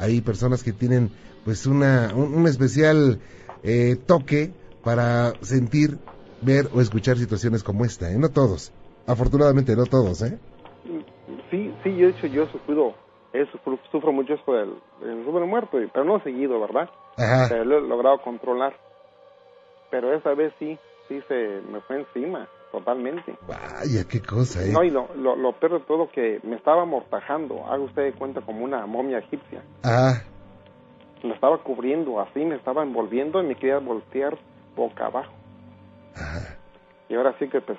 Hay personas que tienen, pues, una, un, un especial eh, toque para sentir, ver o escuchar situaciones como esta, ¿eh? No todos. Afortunadamente, no todos, ¿eh? Sí, sí, yo de hecho yo he sufrido, he sufro, sufro mucho esto del, del muerto, pero no seguido, ¿verdad? Ajá. Pero lo he logrado controlar. Pero esa vez sí, sí se me fue encima, totalmente. Vaya, qué cosa, ¿eh? No, y lo, lo, lo peor de todo que me estaba amortajando, haga usted de cuenta como una momia egipcia. Ah, Me estaba cubriendo así, me estaba envolviendo y me quería voltear boca abajo. Ajá. Y ahora sí que pues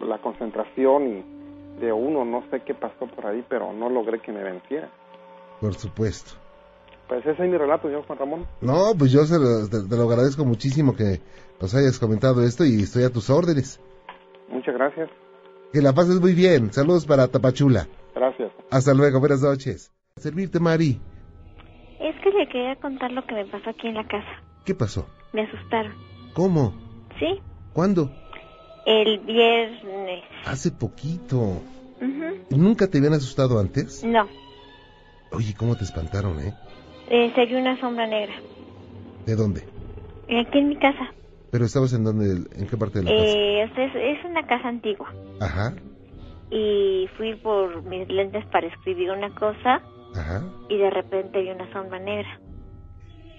la concentración y de uno, no sé qué pasó por ahí, pero no logré que me venciera. Por supuesto. Pues ese es mi relato, señor Juan Ramón. No, pues yo se lo, te, te lo agradezco muchísimo que nos hayas comentado esto y estoy a tus órdenes. Muchas gracias. Que la pases muy bien. Saludos para Tapachula. Gracias. Hasta luego, buenas noches. Servirte, Mari. Es que le quería contar lo que me pasó aquí en la casa. ¿Qué pasó? Me asustaron. ¿Cómo? ¿Sí? ¿Cuándo? El viernes. Hace poquito. Ujú. ¿Nunca te habían asustado antes? No. Oye, ¿cómo te espantaron, eh? Eh, se vio una sombra negra. ¿De dónde? Aquí en mi casa. ¿Pero estabas en dónde? ¿En qué parte de la casa? Eh, es una casa antigua. Ajá, Y fui por mis lentes para escribir una cosa ajá. y de repente vi una sombra negra.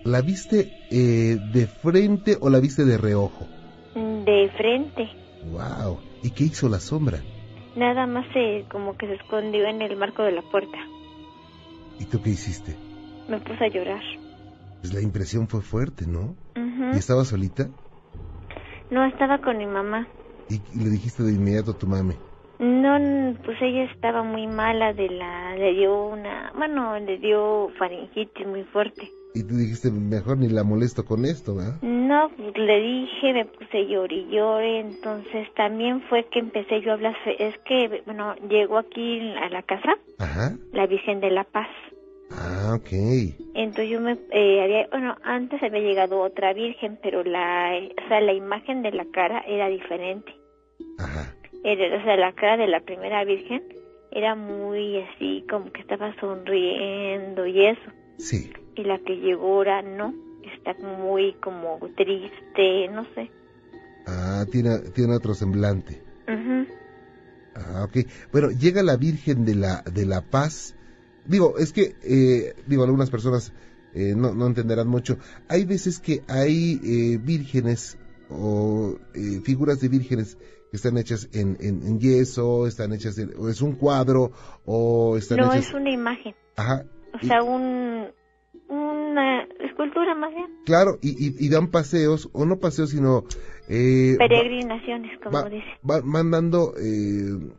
¿La viste eh, de frente o la viste de reojo? De frente. Wow. ¿Y qué hizo la sombra? Nada más se, como que se escondió en el marco de la puerta. ¿Y tú qué hiciste? Me puse a llorar. Pues la impresión fue fuerte, ¿no? Ujú. ¿Y estabas solita? No, estaba con mi mamá. Y, le dijiste de inmediato a tu mami. No, pues ella estaba muy mala de la, le dio una, bueno, le dio faringitis muy fuerte. Y tú dijiste, mejor ni la molesto con esto, ¿verdad? No, le dije, me puse llore y llore, entonces también fue que empecé yo a hablar, es que, bueno, llegó aquí a la casa Ajá. la Virgen de la Paz. Ah, ok. Entonces yo me, eh, había, bueno, antes había llegado otra Virgen, pero la, o sea, la imagen de la cara era diferente. Ajá. Era, o sea, la cara de la primera Virgen era muy así, como que estaba sonriendo y eso. Sí. Y la que llegó ahora no, está muy como triste, no sé. Ah, tiene, tiene otro semblante. Ujú. Ah, ok. Bueno, llega la Virgen de la, de la Paz. Digo, es que, eh, digo, algunas personas eh, no, no entenderán mucho. Hay veces que hay eh, vírgenes o eh, figuras de vírgenes que están hechas en, en, en yeso, están hechas en, o es un cuadro, o están No, hechas... es una imagen, Ajá. O sea, un, una escultura más bien. Claro, y, y, y dan paseos, o no paseos, sino... Eh, Peregrinaciones, como va- dice. va- van dando... Eh,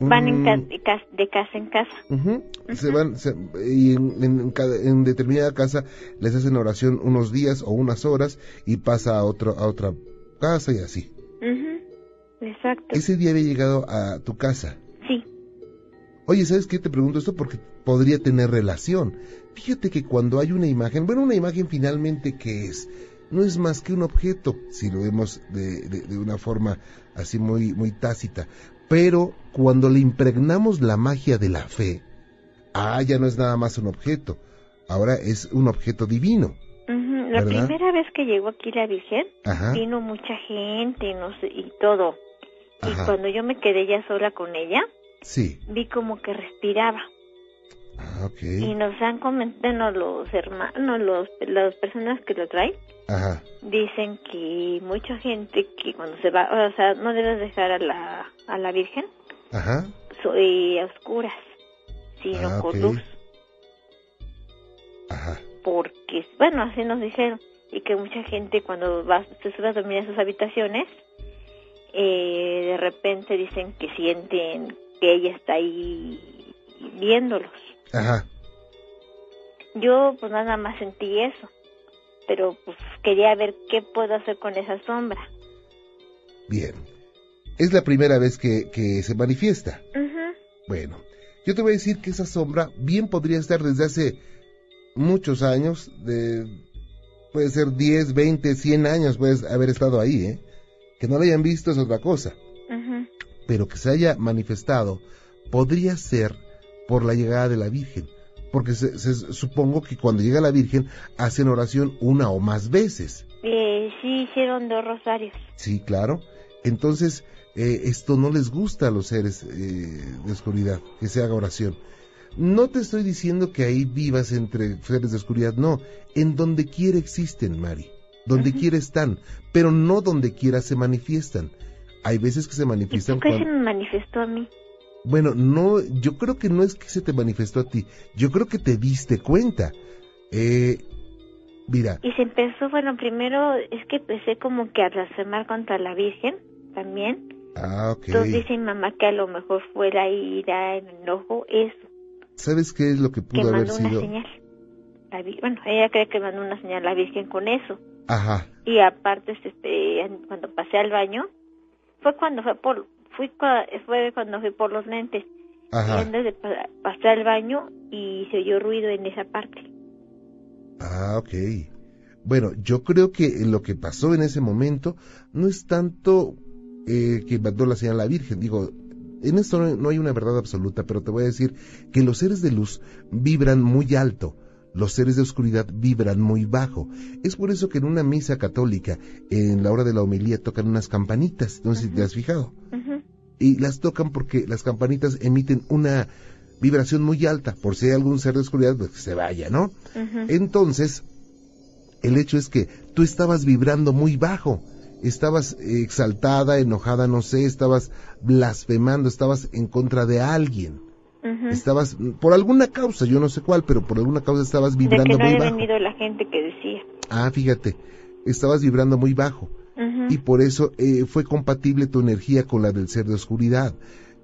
Van en un- ca- de cas- de casa en casa. Ujú. Se van, se- y en, en cada- en determinada casa les hacen oración unos días o unas horas y pasa a, otro, a otra casa y así. Ujú. Exacto. Ese día había llegado a tu casa. Oye, ¿sabes qué? Te pregunto esto porque podría tener relación. Fíjate que cuando hay una imagen, bueno, una imagen finalmente que es, no es más que un objeto, si lo vemos de, de- de una forma así muy, muy tácita. Pero cuando le impregnamos la magia de la fe, ah, ya no es nada más un objeto, ahora es un objeto divino. La ¿Verdad? primera vez que llegó aquí la Virgen, Ajá. vino mucha gente y, no sé, y todo. Y cuando yo me quedé ya sola con ella, Sí. vi como que respiraba. Ah, ok. Y nos han comentado los hermanos, los, las personas que lo traen, Ajá. dicen que mucha gente que cuando se va, o sea, no debes dejar a la, a la Virgen Ajá. soy a oscuras, sino Ah, con luz, Ajá. porque, bueno, así nos dijeron, y que mucha gente cuando va, se sube a dormir a sus habitaciones, eh, de repente dicen que sienten que ella está ahí viéndolos. Ajá. Yo pues nada más sentí eso, pero pues quería ver qué puedo hacer con esa sombra. Bien. Es la primera vez que, que se manifiesta. Ujú. Bueno, yo te voy a decir que esa sombra bien podría estar desde hace muchos años, de, puede ser 10, 20, 100 años, puedes haber estado ahí, ¿eh? Que no la hayan visto es otra cosa. Pero que se haya manifestado podría ser por la llegada de la Virgen, porque se, se- supongo que cuando llega la Virgen hacen oración una o más veces. Eh, sí hicieron dos rosarios. Sí, claro. Entonces, eh, esto no les gusta a los seres eh, de oscuridad, que se haga oración. No te estoy diciendo que ahí vivas entre seres de oscuridad, no. En donde quiera existen, Mari. Donde quiera están, pero no donde quiera se manifiestan. Hay veces que se ¿Y manifiestan por qué se cuando... me manifestó a mí? Bueno, no, yo creo que no es que se te manifestó a ti, yo creo que te diste cuenta. Eh, mira, Y se empezó, bueno, primero es que empecé como que a blasfemar contra la Virgen también. ah, ok. Entonces dice mi mamá que a lo mejor fue la ira, el enojo, eso, ¿Sabes qué es lo que que pudo haber mandó una sido? señal. la bueno, ella cree que mandó una señal a la Virgen con eso. Ajá. Y aparte, este, an- cuando pasé al baño, fue cuando fue por, fui fue cuando fui por los lentes. Y Ajá. antes de pa- pasar al baño y se oyó ruido en esa parte. Ah, ok. Bueno, yo creo que lo que pasó en ese momento no es tanto eh, que mandó la señal a la Virgen. Digo, en esto no, no hay una verdad absoluta, pero te voy a decir que los seres de luz vibran muy alto. Los seres de oscuridad vibran muy bajo. Es por eso que en una misa católica, en la hora de la homilía, tocan unas campanitas. No sé si te has fijado. Y las tocan porque las campanitas emiten una vibración muy alta. Por si hay algún ser de oscuridad, pues que se vaya, ¿no? Entonces, el hecho es que tú estabas vibrando muy bajo. Estabas exaltada, enojada, no sé, estabas blasfemando, estabas en contra de alguien. Estabas, por alguna causa, yo no sé cuál, pero por alguna causa estabas De vibrando que no muy había bajo. venido la gente que decía. Ah, fíjate, estabas vibrando muy bajo y por eso eh, fue compatible tu energía con la del ser de oscuridad.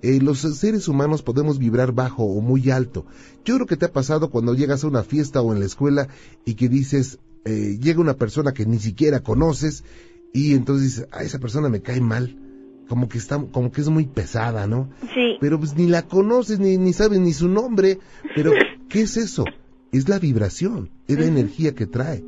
Eh, los seres humanos podemos vibrar bajo o muy alto. Yo creo que te ha pasado cuando llegas a una fiesta o en la escuela y que dices, eh, llega una persona que ni siquiera conoces y entonces dices, a esa persona me cae mal, como que está, como que es muy pesada, ¿no? Sí. Pero pues ni la conoces, ni, ni sabes ni su nombre, pero ¿qué es eso? Es la vibración, es la energía que trae.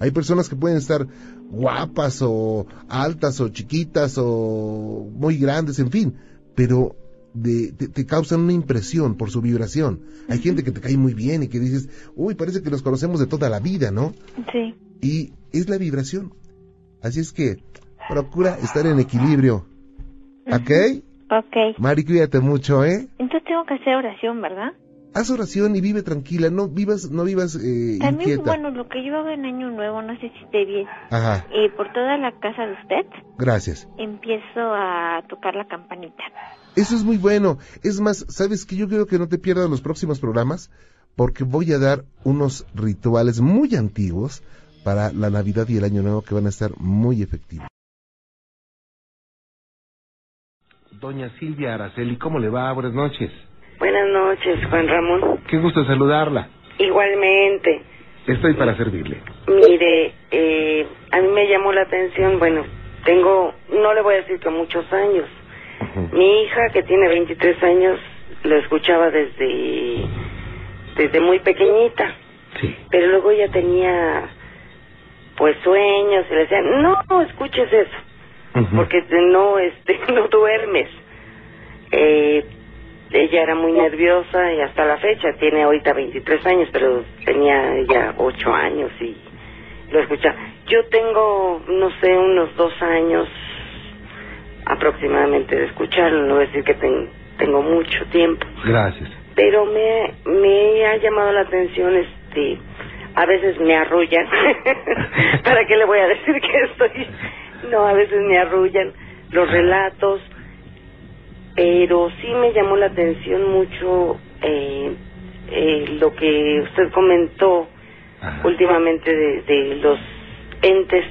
Hay personas que pueden estar guapas o altas o chiquitas o muy grandes, en fin, pero de- te, te causan una impresión por su vibración. Hay gente que te cae muy bien y que dices, uy, parece que los conocemos de toda la vida, ¿no? Sí. Y es la vibración. Así es que procura estar en equilibrio. ¿Ok? Ok. Mari, cuídate mucho, ¿eh? Entonces tengo que hacer oración, ¿verdad? Haz oración y vive tranquila, no vivas, no vivas eh, También, inquieta. bueno, lo que yo hago en Año Nuevo, no sé si esté bien. Ajá, Eh, por toda la casa de usted, gracias. empiezo a tocar la campanita. Eso es muy bueno. Es más, ¿sabes que Yo creo que no te pierdas los próximos programas porque voy a dar unos rituales muy antiguos para la Navidad y el Año Nuevo que van a estar muy efectivos. Doña Silvia Araceli, ¿cómo le va? Buenas noches. Buenas noches, Juan Ramón. Qué gusto saludarla. Igualmente, Estoy para servirle. mire, eh, a mí me llamó la atención, bueno, tengo, no le voy a decir que muchos años. Mi hija, que tiene 23 años, lo escuchaba desde, desde muy pequeñita. Sí. Pero luego ella tenía, pues, sueños y le decían, no, no escuches eso, porque no, este, no duermes. Eh, ella era muy nerviosa y hasta la fecha tiene ahorita 23 años, pero tenía ella 8 años y lo escucha. Yo tengo, no sé, unos dos años aproximadamente de escucharlo, no voy a decir que ten- tengo mucho tiempo, Gracias. pero me, me ha llamado la atención, este, a veces me arrullan, ¿para qué le voy a decir que estoy? No, a veces me arrullan los relatos, pero sí me llamó la atención mucho eh, eh, lo que usted comentó últimamente de, de los entes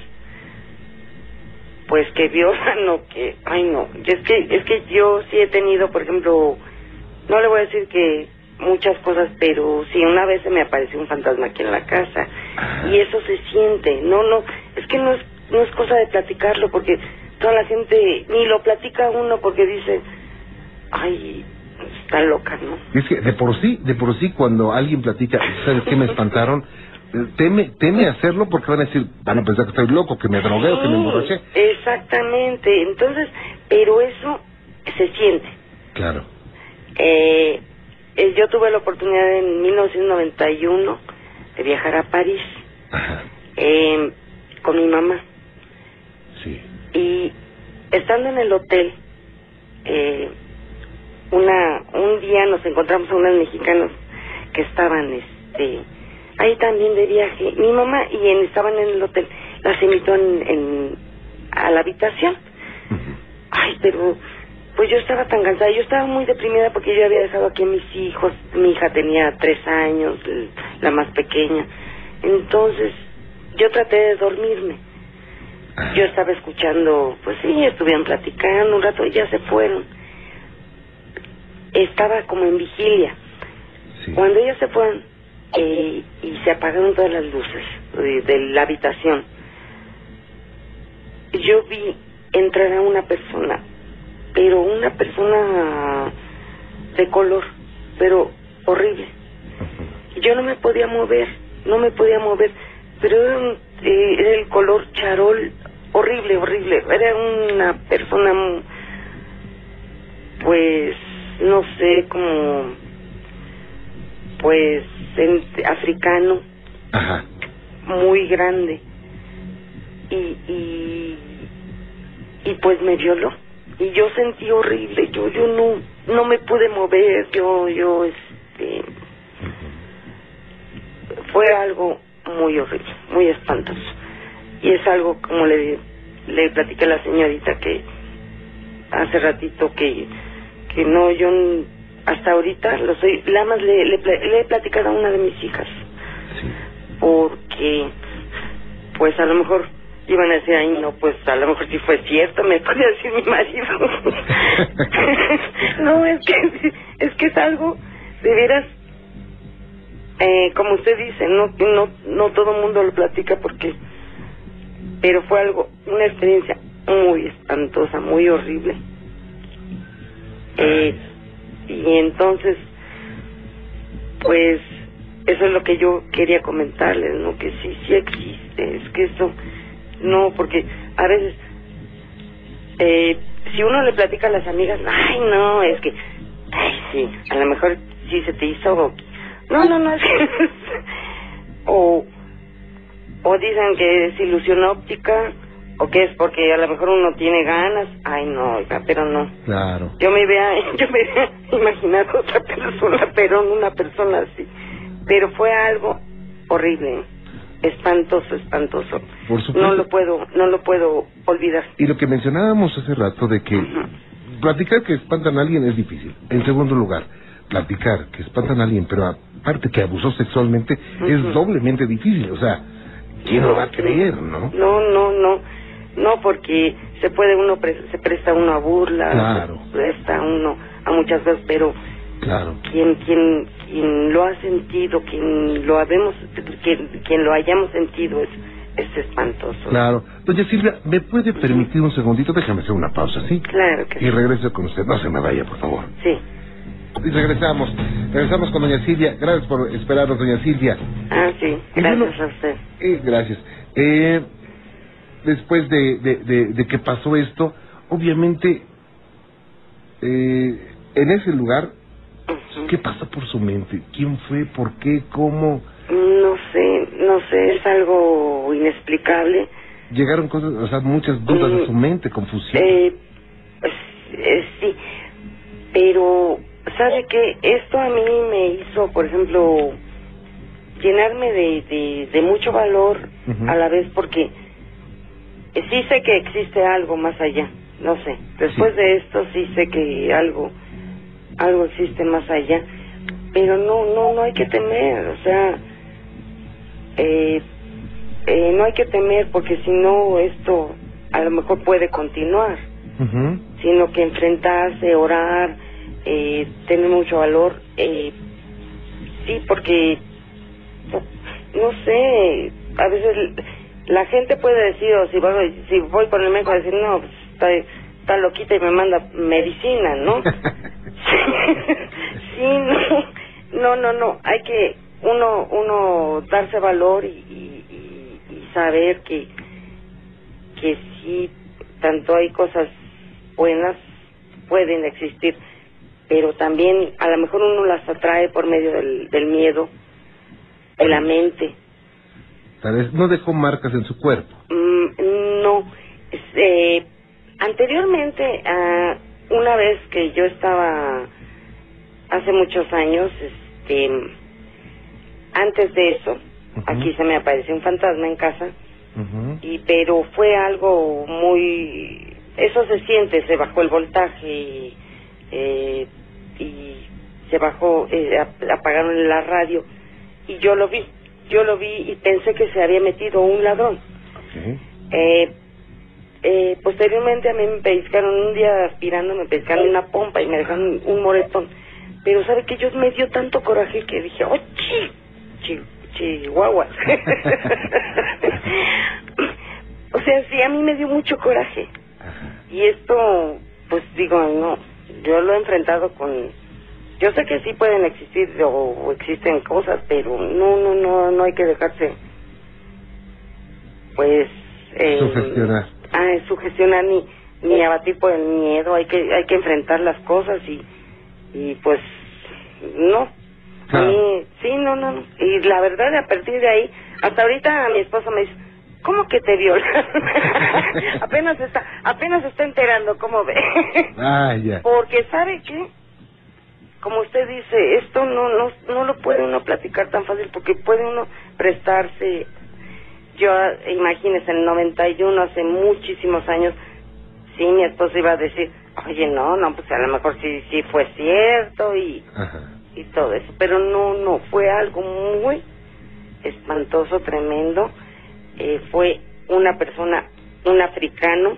pues que violan o que ay no es que es que yo sí he tenido por ejemplo no le voy a decir que muchas cosas pero sí una vez se me apareció un fantasma aquí en la casa y eso se siente no no es que no es no es cosa de platicarlo porque toda la gente ni lo platica uno porque dice ay está loca no Es que de por sí, de por sí cuando alguien platica, ¿sabes qué me espantaron? Teme, teme hacerlo porque van a decir, van a pensar que estoy loco, que me drogué o que me emborraché. Exactamente, entonces, pero eso se siente. Claro. Eh, eh, yo tuve la oportunidad en 1991 de viajar a París eh, con mi mamá. Sí. Y estando en el hotel, eh, una un día nos encontramos a unos mexicanos que estaban este ahí también de viaje. Mi mamá y en, estaban en el hotel. Las invitó en, en- a la habitación. Ay, pero pues yo estaba tan cansada, yo estaba muy deprimida porque yo había dejado aquí a mis hijos, mi hija tenía tres años, la más pequeña, entonces yo traté de dormirme. Yo estaba escuchando, pues sí, estuvieron platicando un rato y ya se fueron. Estaba como en vigilia. Cuando ellos se fueron, eh, y se apagaron todas las luces de, de la habitación. Yo vi entrar a una persona, pero una persona de color, pero horrible. Yo no me podía mover, no me podía mover, pero era, un- eh, era el color charol horrible, horrible. Era una persona, pues, no sé, como, pues, en- africano, Ajá. muy grande. Y, y, y pues me violó. Y yo sentí horrible, yo, yo no, no me pude mover, yo, yo, este, fue algo muy horrible, muy espantoso. Y es algo, como le, le platiqué a la señorita que hace ratito que, que no, yo hasta ahorita lo soy, nada más le, le, le he platicado a una de mis hijas, porque pues a lo mejor iban a decir, ay no, pues a lo mejor sí fue cierto, me puede decir mi marido. no, es que, es que es algo, de veras, eh, como usted dice, no, no, no todo el mundo lo platica porque, pero fue algo, una experiencia muy espantosa, muy horrible. Eh, y entonces, pues, eso es lo que yo quería comentarles, ¿no? Que sí, sí existe, es que eso, no, porque a veces, eh, si uno le platica a las amigas, ay, no, es que, ay, sí, a lo mejor sí se te hizo, no, no, no, es que, o, o dicen que es ilusión óptica, o que es porque a lo mejor uno tiene ganas, ay, no, oiga, pero no. Claro. Yo me vea, yo me vea imaginar otra persona, pero no una persona así. Pero fue algo horrible, espantoso, espantoso. Por supuesto. No lo puedo, no lo puedo olvidar. Y lo que mencionábamos hace rato de que platicar que espantan a alguien es difícil. En segundo lugar, platicar que espantan a alguien, pero aparte que abusó sexualmente, es doblemente difícil. O sea, ¿quién lo va a creer, no? No, no, no, no, porque se puede uno, pre- se presta uno a burlas, Claro. se presta uno a muchas cosas, pero Claro. quien, quien, quien lo ha sentido, quien lo habemos, quien, quien lo hayamos sentido es, es espantoso. Claro. Doña Silvia, ¿me puede permitir un segundito? Déjame hacer una pausa, ¿sí? Claro que Y regreso con usted. No se me vaya, por favor. sí. Y regresamos. Regresamos con Doña Silvia. Gracias por esperarnos, Doña Silvia. Ah, sí, gracias bueno, a usted. Eh, gracias. Eh, después de, de, de, de que pasó esto, obviamente, eh, en ese lugar, ¿qué pasa por su mente? ¿Quién fue? ¿Por qué? ¿Cómo? No sé, no sé, es algo inexplicable. Llegaron cosas, o sea, muchas dudas de su mente, confusión. Eh, pues, eh, sí, pero ¿sabe qué? Esto a mí me hizo, por ejemplo, llenarme de, de, de mucho valor a la vez porque sí sé que existe algo más allá, no sé. Después de esto sí sé que algo, algo existe más allá, pero no, no, no hay que temer, o sea, eh, eh, no hay que temer porque si no esto a lo mejor puede continuar, sino que enfrentarse, orar, eh, tener mucho valor, eh, sí, porque no sé, a veces la gente puede decir, o si voy, si voy con el médico a decir, no, pues, está, está loquita y me manda medicina, ¿no? sí, no, no, no, no, hay que uno, uno darse valor y, y, y- y saber que, que sí, tanto hay cosas buenas, pueden existir, pero también a lo mejor uno las atrae por medio del, del miedo, de la mente. Tal vez no dejó marcas en su cuerpo. Mm, no, es, eh, anteriormente, ah, una vez que yo estaba, hace muchos años, este, antes de eso, aquí se me apareció un fantasma en casa, y pero fue algo muy eso se siente se bajó el voltaje eh, y se bajó eh, ap- apagaron la radio y yo lo vi yo lo vi y pensé que se había metido un ladrón eh, eh, posteriormente a mí me pellizcaron un día aspirando me pellizcaron una pompa y me dejaron un moretón pero sabe que yo me dio tanto coraje que dije oye chi- chihuahuas. o sea, sí, a mí me dio mucho coraje. Y esto, pues digo, no, yo lo he enfrentado con... Yo sé que sí pueden existir o, o existen cosas, pero no, no, no, no hay que dejarse, pues... eh, Sugestionar. Ah, sugestionar ni, ni abatir por el miedo, hay que, hay que enfrentar las cosas y, y pues, no. A Claro. mí, sí, no, no, no. Y la verdad, a partir de ahí, hasta ahorita mi esposo me dice, ¿cómo que te violaron? apenas está, apenas está enterando, ¿cómo ve? Ah, ya. Porque sabe que, como usted dice, esto no, no, no lo puede uno platicar tan fácil porque puede uno prestarse. Yo, imagínese, en el 91, hace muchísimos años, sí, mi esposo iba a decir, oye, no, no, pues a lo mejor sí, sí fue cierto y, Ajá. y todo eso. Pero no, no, fue algo muy espantoso, tremendo. Eh, fue una persona, un africano,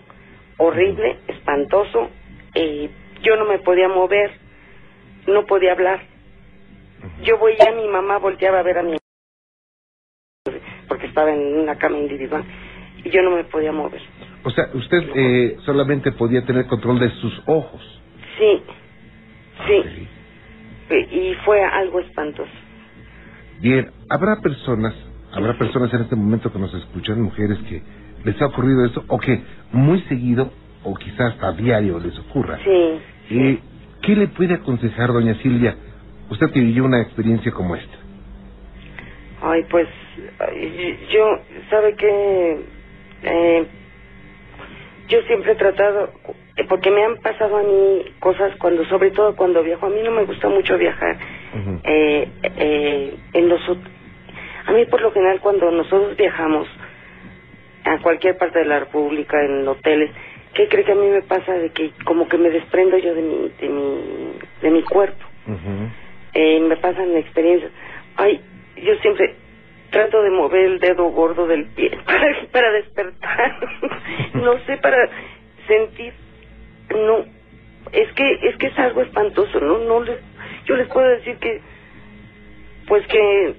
horrible, espantoso. Eh, yo no me podía mover, no podía hablar. Yo veía a mi mamá, volteaba a ver a mi porque estaba en una cama individual y yo no me podía mover. O sea, usted eh, solamente podía tener control de sus ojos. Sí, sí. Y fue algo espantoso. Bien, habrá personas, habrá personas en este momento que nos escuchan, mujeres que les ha ocurrido eso, o que muy seguido, o quizás a diario les ocurra. Sí. Eh, ¿Qué le puede aconsejar, doña Silvia, usted que vivió una experiencia como esta? Ay, pues yo, ¿sabe qué? Eh, yo siempre he tratado, eh, porque me han pasado a mí cosas cuando, sobre todo cuando viajo, a mí no me gusta mucho viajar. Eh, eh, en los, a mí por lo general cuando nosotros viajamos a cualquier parte de la República, en hoteles, ¿qué cree que a mí me pasa? De que como que me desprendo yo de mi, de mi, de mi cuerpo eh, me pasan experiencias. Ay, yo siempre trato de mover el dedo gordo del pie para, para despertar. no sé, para sentir. No, es que es que es algo espantoso. No, no les, yo les puedo decir que, pues que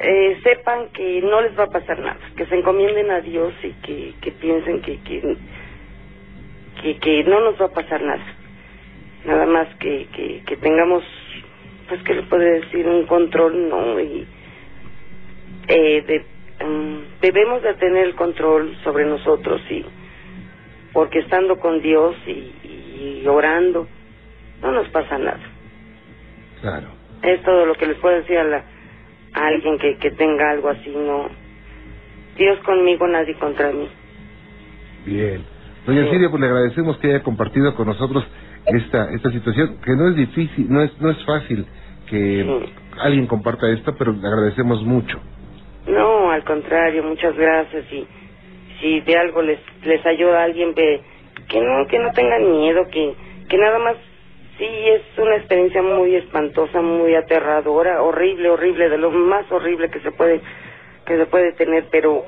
eh, sepan que no les va a pasar nada, que se encomienden a Dios y que, que piensen que, que que que no nos va a pasar nada. Nada más que que, que tengamos pues que le puede decir un control no y eh, de, mm, debemos de tener el control sobre nosotros y porque estando con Dios y, y orando no nos pasa nada Claro. es todo lo que les puedo decir a, la, a alguien que, que tenga algo así no. Dios conmigo nadie contra mí. Bien. Doña Silvia, pues le agradecemos que haya compartido con nosotros esta esta situación, que no es difícil, no es no es fácil que alguien comparta esto, pero le agradecemos mucho. No, al contrario, muchas gracias. Y si de algo les les ayuda a alguien ve que no que no tengan miedo, que que nada más sí es una experiencia muy espantosa, muy aterradora, horrible, horrible, de lo más horrible que se puede que se puede tener, pero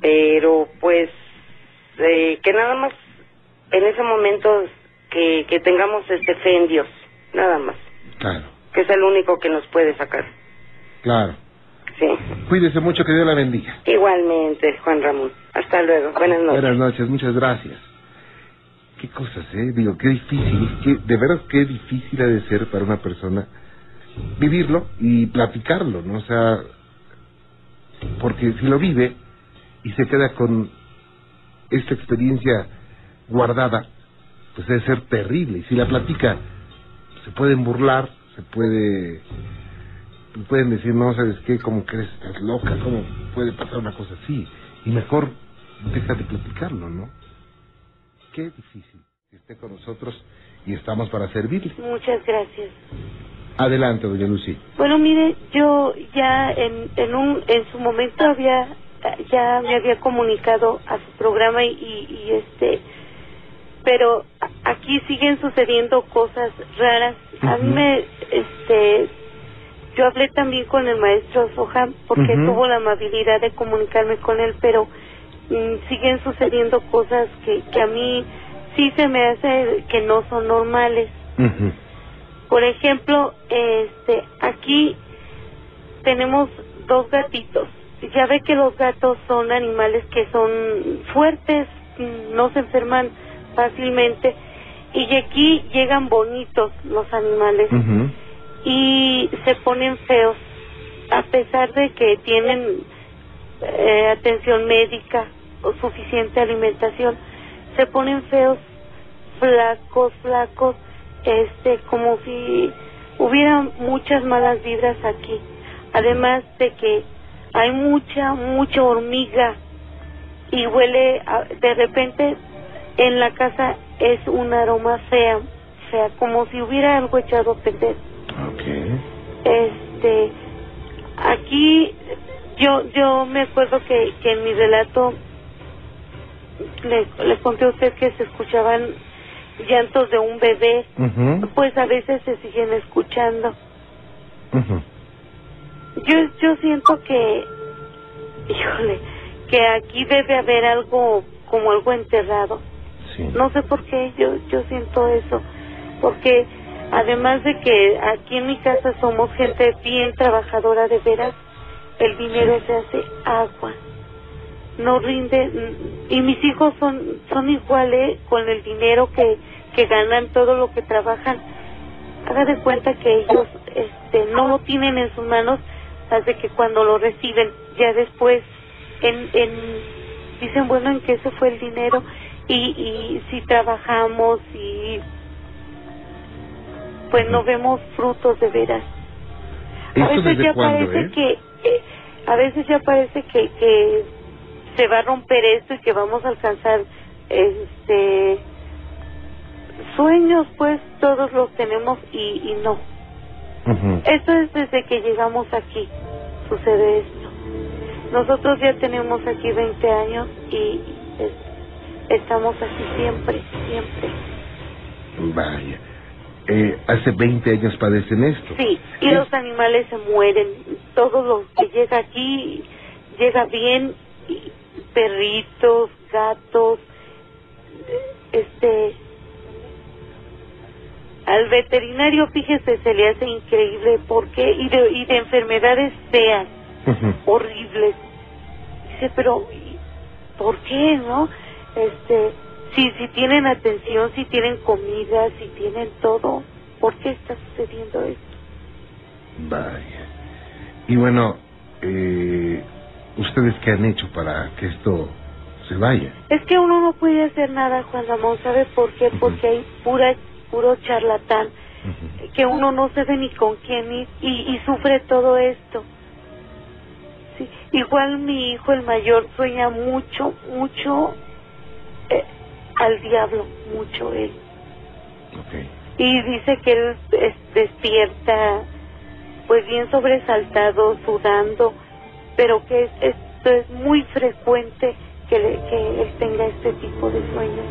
pero pues eh, que nada más en ese momento que que tengamos este fe en Dios, nada más, Claro, que es el único que nos puede sacar. claro. Sí. Cuídese mucho, que Dios la bendiga. Igualmente, Juan Ramón. Hasta luego. Buenas noches. Buenas noches, muchas gracias. Qué cosas, ¿eh? Digo, qué difícil, qué, de veras qué difícil ha de ser para una persona vivirlo y platicarlo, ¿no? O sea, porque si lo vive y se queda con esta experiencia guardada, pues debe ser terrible. Y si la platica, se pueden burlar, se puede pueden decir, no, ¿sabes qué? ¿Cómo crees? Estás loca, ¿cómo puede pasar una cosa así? Y mejor deja de platicarlo, ¿no? Qué difícil que esté con nosotros y estamos para servirle. Muchas gracias. Adelante, doña Lucy. Bueno, mire, yo ya en, en, un, en su momento había, ya me había comunicado a su programa y, y este, pero aquí siguen sucediendo cosas raras. A mí me, este, yo hablé también con el maestro Soham porque Ujú. tuvo la amabilidad de comunicarme con él, pero mm, siguen sucediendo cosas que, que a mí sí se me hace que no son normales. Por ejemplo, este, aquí tenemos dos gatitos. Ya ve que los gatos son animales que son fuertes, mm, no se enferman fácilmente. Y aquí llegan bonitos los animales y se ponen feos, a pesar de que tienen eh, atención médica o suficiente alimentación, se ponen feos, flacos, flacos, este, como si hubiera muchas malas vibras aquí. Además de que hay mucha, mucha hormiga y huele, a- de repente en la casa es un aroma fea, fea, como si hubiera algo echado a perder. Este, aquí yo yo me acuerdo que, que en mi relato le, le conté a usted que se escuchaban llantos de un bebé, pues a veces se siguen escuchando. Yo yo siento que, híjole, que aquí debe haber algo como algo enterrado. Sí. No sé por qué, yo yo siento eso, porque además de que aquí en mi casa somos gente bien trabajadora de veras, el dinero se hace agua, no rinde y mis hijos son son iguales con el dinero que que ganan todo lo que trabajan. Haga de cuenta que ellos este no lo tienen en sus manos, hace que cuando lo reciben. Ya después en, en dicen bueno en qué se fue el dinero y, y si trabajamos y pues no vemos frutos de veras. A ¿Esto veces ya parece eh? que a veces ya parece que que se va a romper esto y que vamos a alcanzar este sueños pues todos los tenemos y, y no Ujú. esto es desde que llegamos aquí sucede esto nosotros ya tenemos aquí 20 años y es- estamos aquí siempre siempre Vaya. Eh, hace 20 años padecen esto. Sí, y los animales se mueren. Todo lo que llega aquí llega bien. perritos, gatos, este. Al veterinario, fíjese, se le hace increíble porque y de, y de enfermedades feas, horribles. Dice, pero ¿y ¿por qué, no? Este, si si tienen atención, si tienen comida, si tienen todo, ¿por qué está sucediendo esto? Vaya. Y bueno, eh, ¿ustedes qué han hecho para que esto se vaya? Es que uno no puede hacer nada, Juan Ramón, ¿sabe por qué? Porque hay pura, puro charlatán, que uno no sabe ni con quién ir y, y sufre todo esto. Sí. Igual mi hijo, el mayor, sueña mucho, mucho al diablo, mucho él. Y dice que él es- despierta, pues bien sobresaltado, sudando, pero que es- es muy frecuente que, le- que él tenga este tipo de sueños.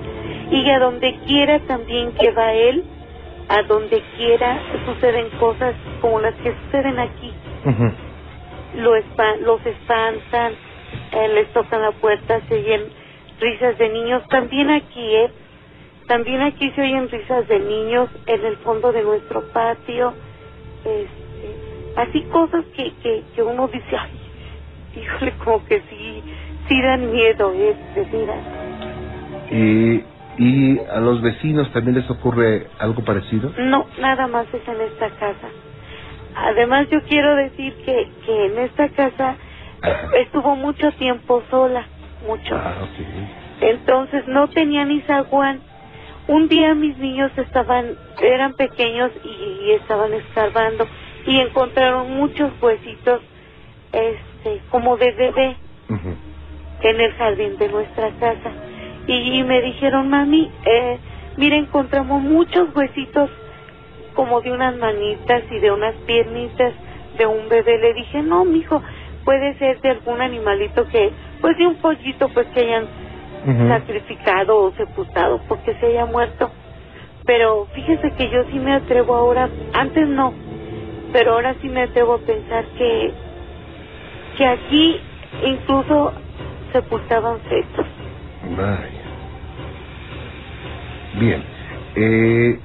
Y a donde quiera también que va él, a donde quiera suceden cosas como las que suceden aquí. Lo espa- los espantan, eh, les tocan la puerta, se oyen risas de niños. También aquí, ¿eh? También aquí se oyen risas de niños en el fondo de nuestro patio. Este, así cosas que, que, que uno dice, ay, híjole, como que sí, sí dan miedo. De veras. Eh, ¿Y a los vecinos también les ocurre algo parecido? No, nada más es en esta casa. Además, yo quiero decir que, que en esta casa estuvo mucho tiempo sola, mucho. Ah, Entonces no tenía ni zaguán. Un día mis niños estaban, eran pequeños y, y estaban escarbando y encontraron muchos huesitos, este, como de bebé en el jardín de nuestra casa. Y, y me dijeron, mami, eh, mira, encontramos muchos huesitos como de unas manitas y de unas piernitas de un bebé. Le dije, no, mijo, puede ser de algún animalito que, pues de un pollito, pues que hayan sacrificado o sepultado porque se haya muerto. Pero fíjese que yo sí me atrevo ahora, antes no, pero ahora sí me atrevo a pensar que, que aquí incluso sepultaban fetos. Vaya. Bien. Eh,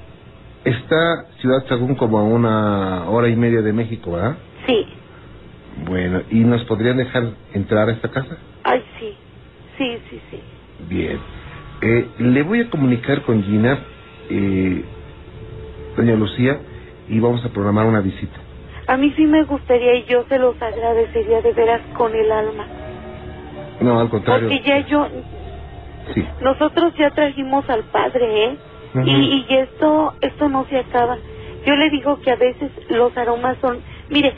está Ciudad Sagún como a una hora y media de México, ¿verdad? Sí, Bueno, ¿y nos podrían dejar entrar a esta casa? Ay, sí. Sí, sí, sí. Bien. Eh, le voy a comunicar con Gina, eh, doña Lucía, y vamos a programar una visita. A mí sí me gustaría y yo se los agradecería de veras con el alma. No, al contrario. Porque ya yo, Sí. nosotros ya trajimos al padre, ¿eh? Y, y esto, esto no se acaba. Yo le digo que a veces los aromas son, mire,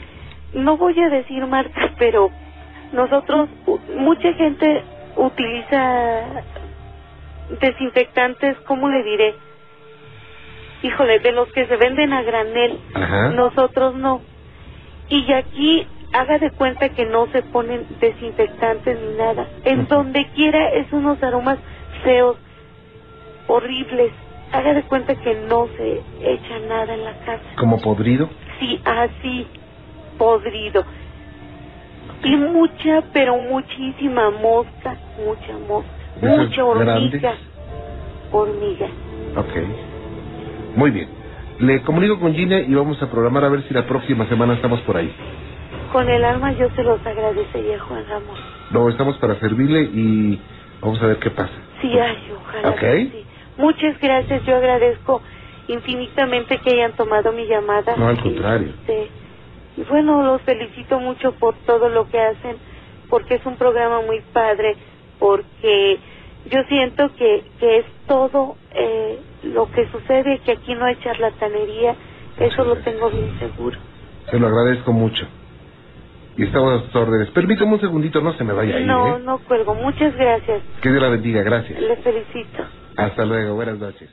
no voy a decir marcas, pero nosotros, mucha gente utiliza desinfectantes, ¿cómo le diré? Híjole, de los que se venden a granel, Ajá. nosotros no. Y aquí haga de cuenta que no se ponen desinfectantes ni nada. En donde quiera es unos aromas feos, horribles. Haga de cuenta que no se echa nada en la casa. ¿Como podrido? Sí, así, podrido. Y mucha, pero muchísima mosca, mucha mosca, ¿De esas mucha hormiga, grandes? hormiga. Ok. Muy bien. Le comunico con Gina y vamos a programar a ver si la próxima semana estamos por ahí. Con el alma yo se los agradecería, Juan Ramón. No, estamos para servirle y vamos a ver qué pasa. Sí, ay, ojalá. Ok. que sí. Muchas gracias, yo agradezco infinitamente que hayan tomado mi llamada. No, al contrario. Este, y bueno, los felicito mucho por todo lo que hacen, porque es un programa muy padre, porque yo siento que, que es todo eh, lo que sucede, que aquí no hay charlatanería, eso lo tengo bien seguro. Se lo agradezco mucho. Y estamos a sus órdenes. Permítame un segundito, no se me vaya a ir, no, ¿eh? no cuelgo, muchas gracias, Que Dios la bendiga, gracias. le felicito. Hasta luego, buenas noches.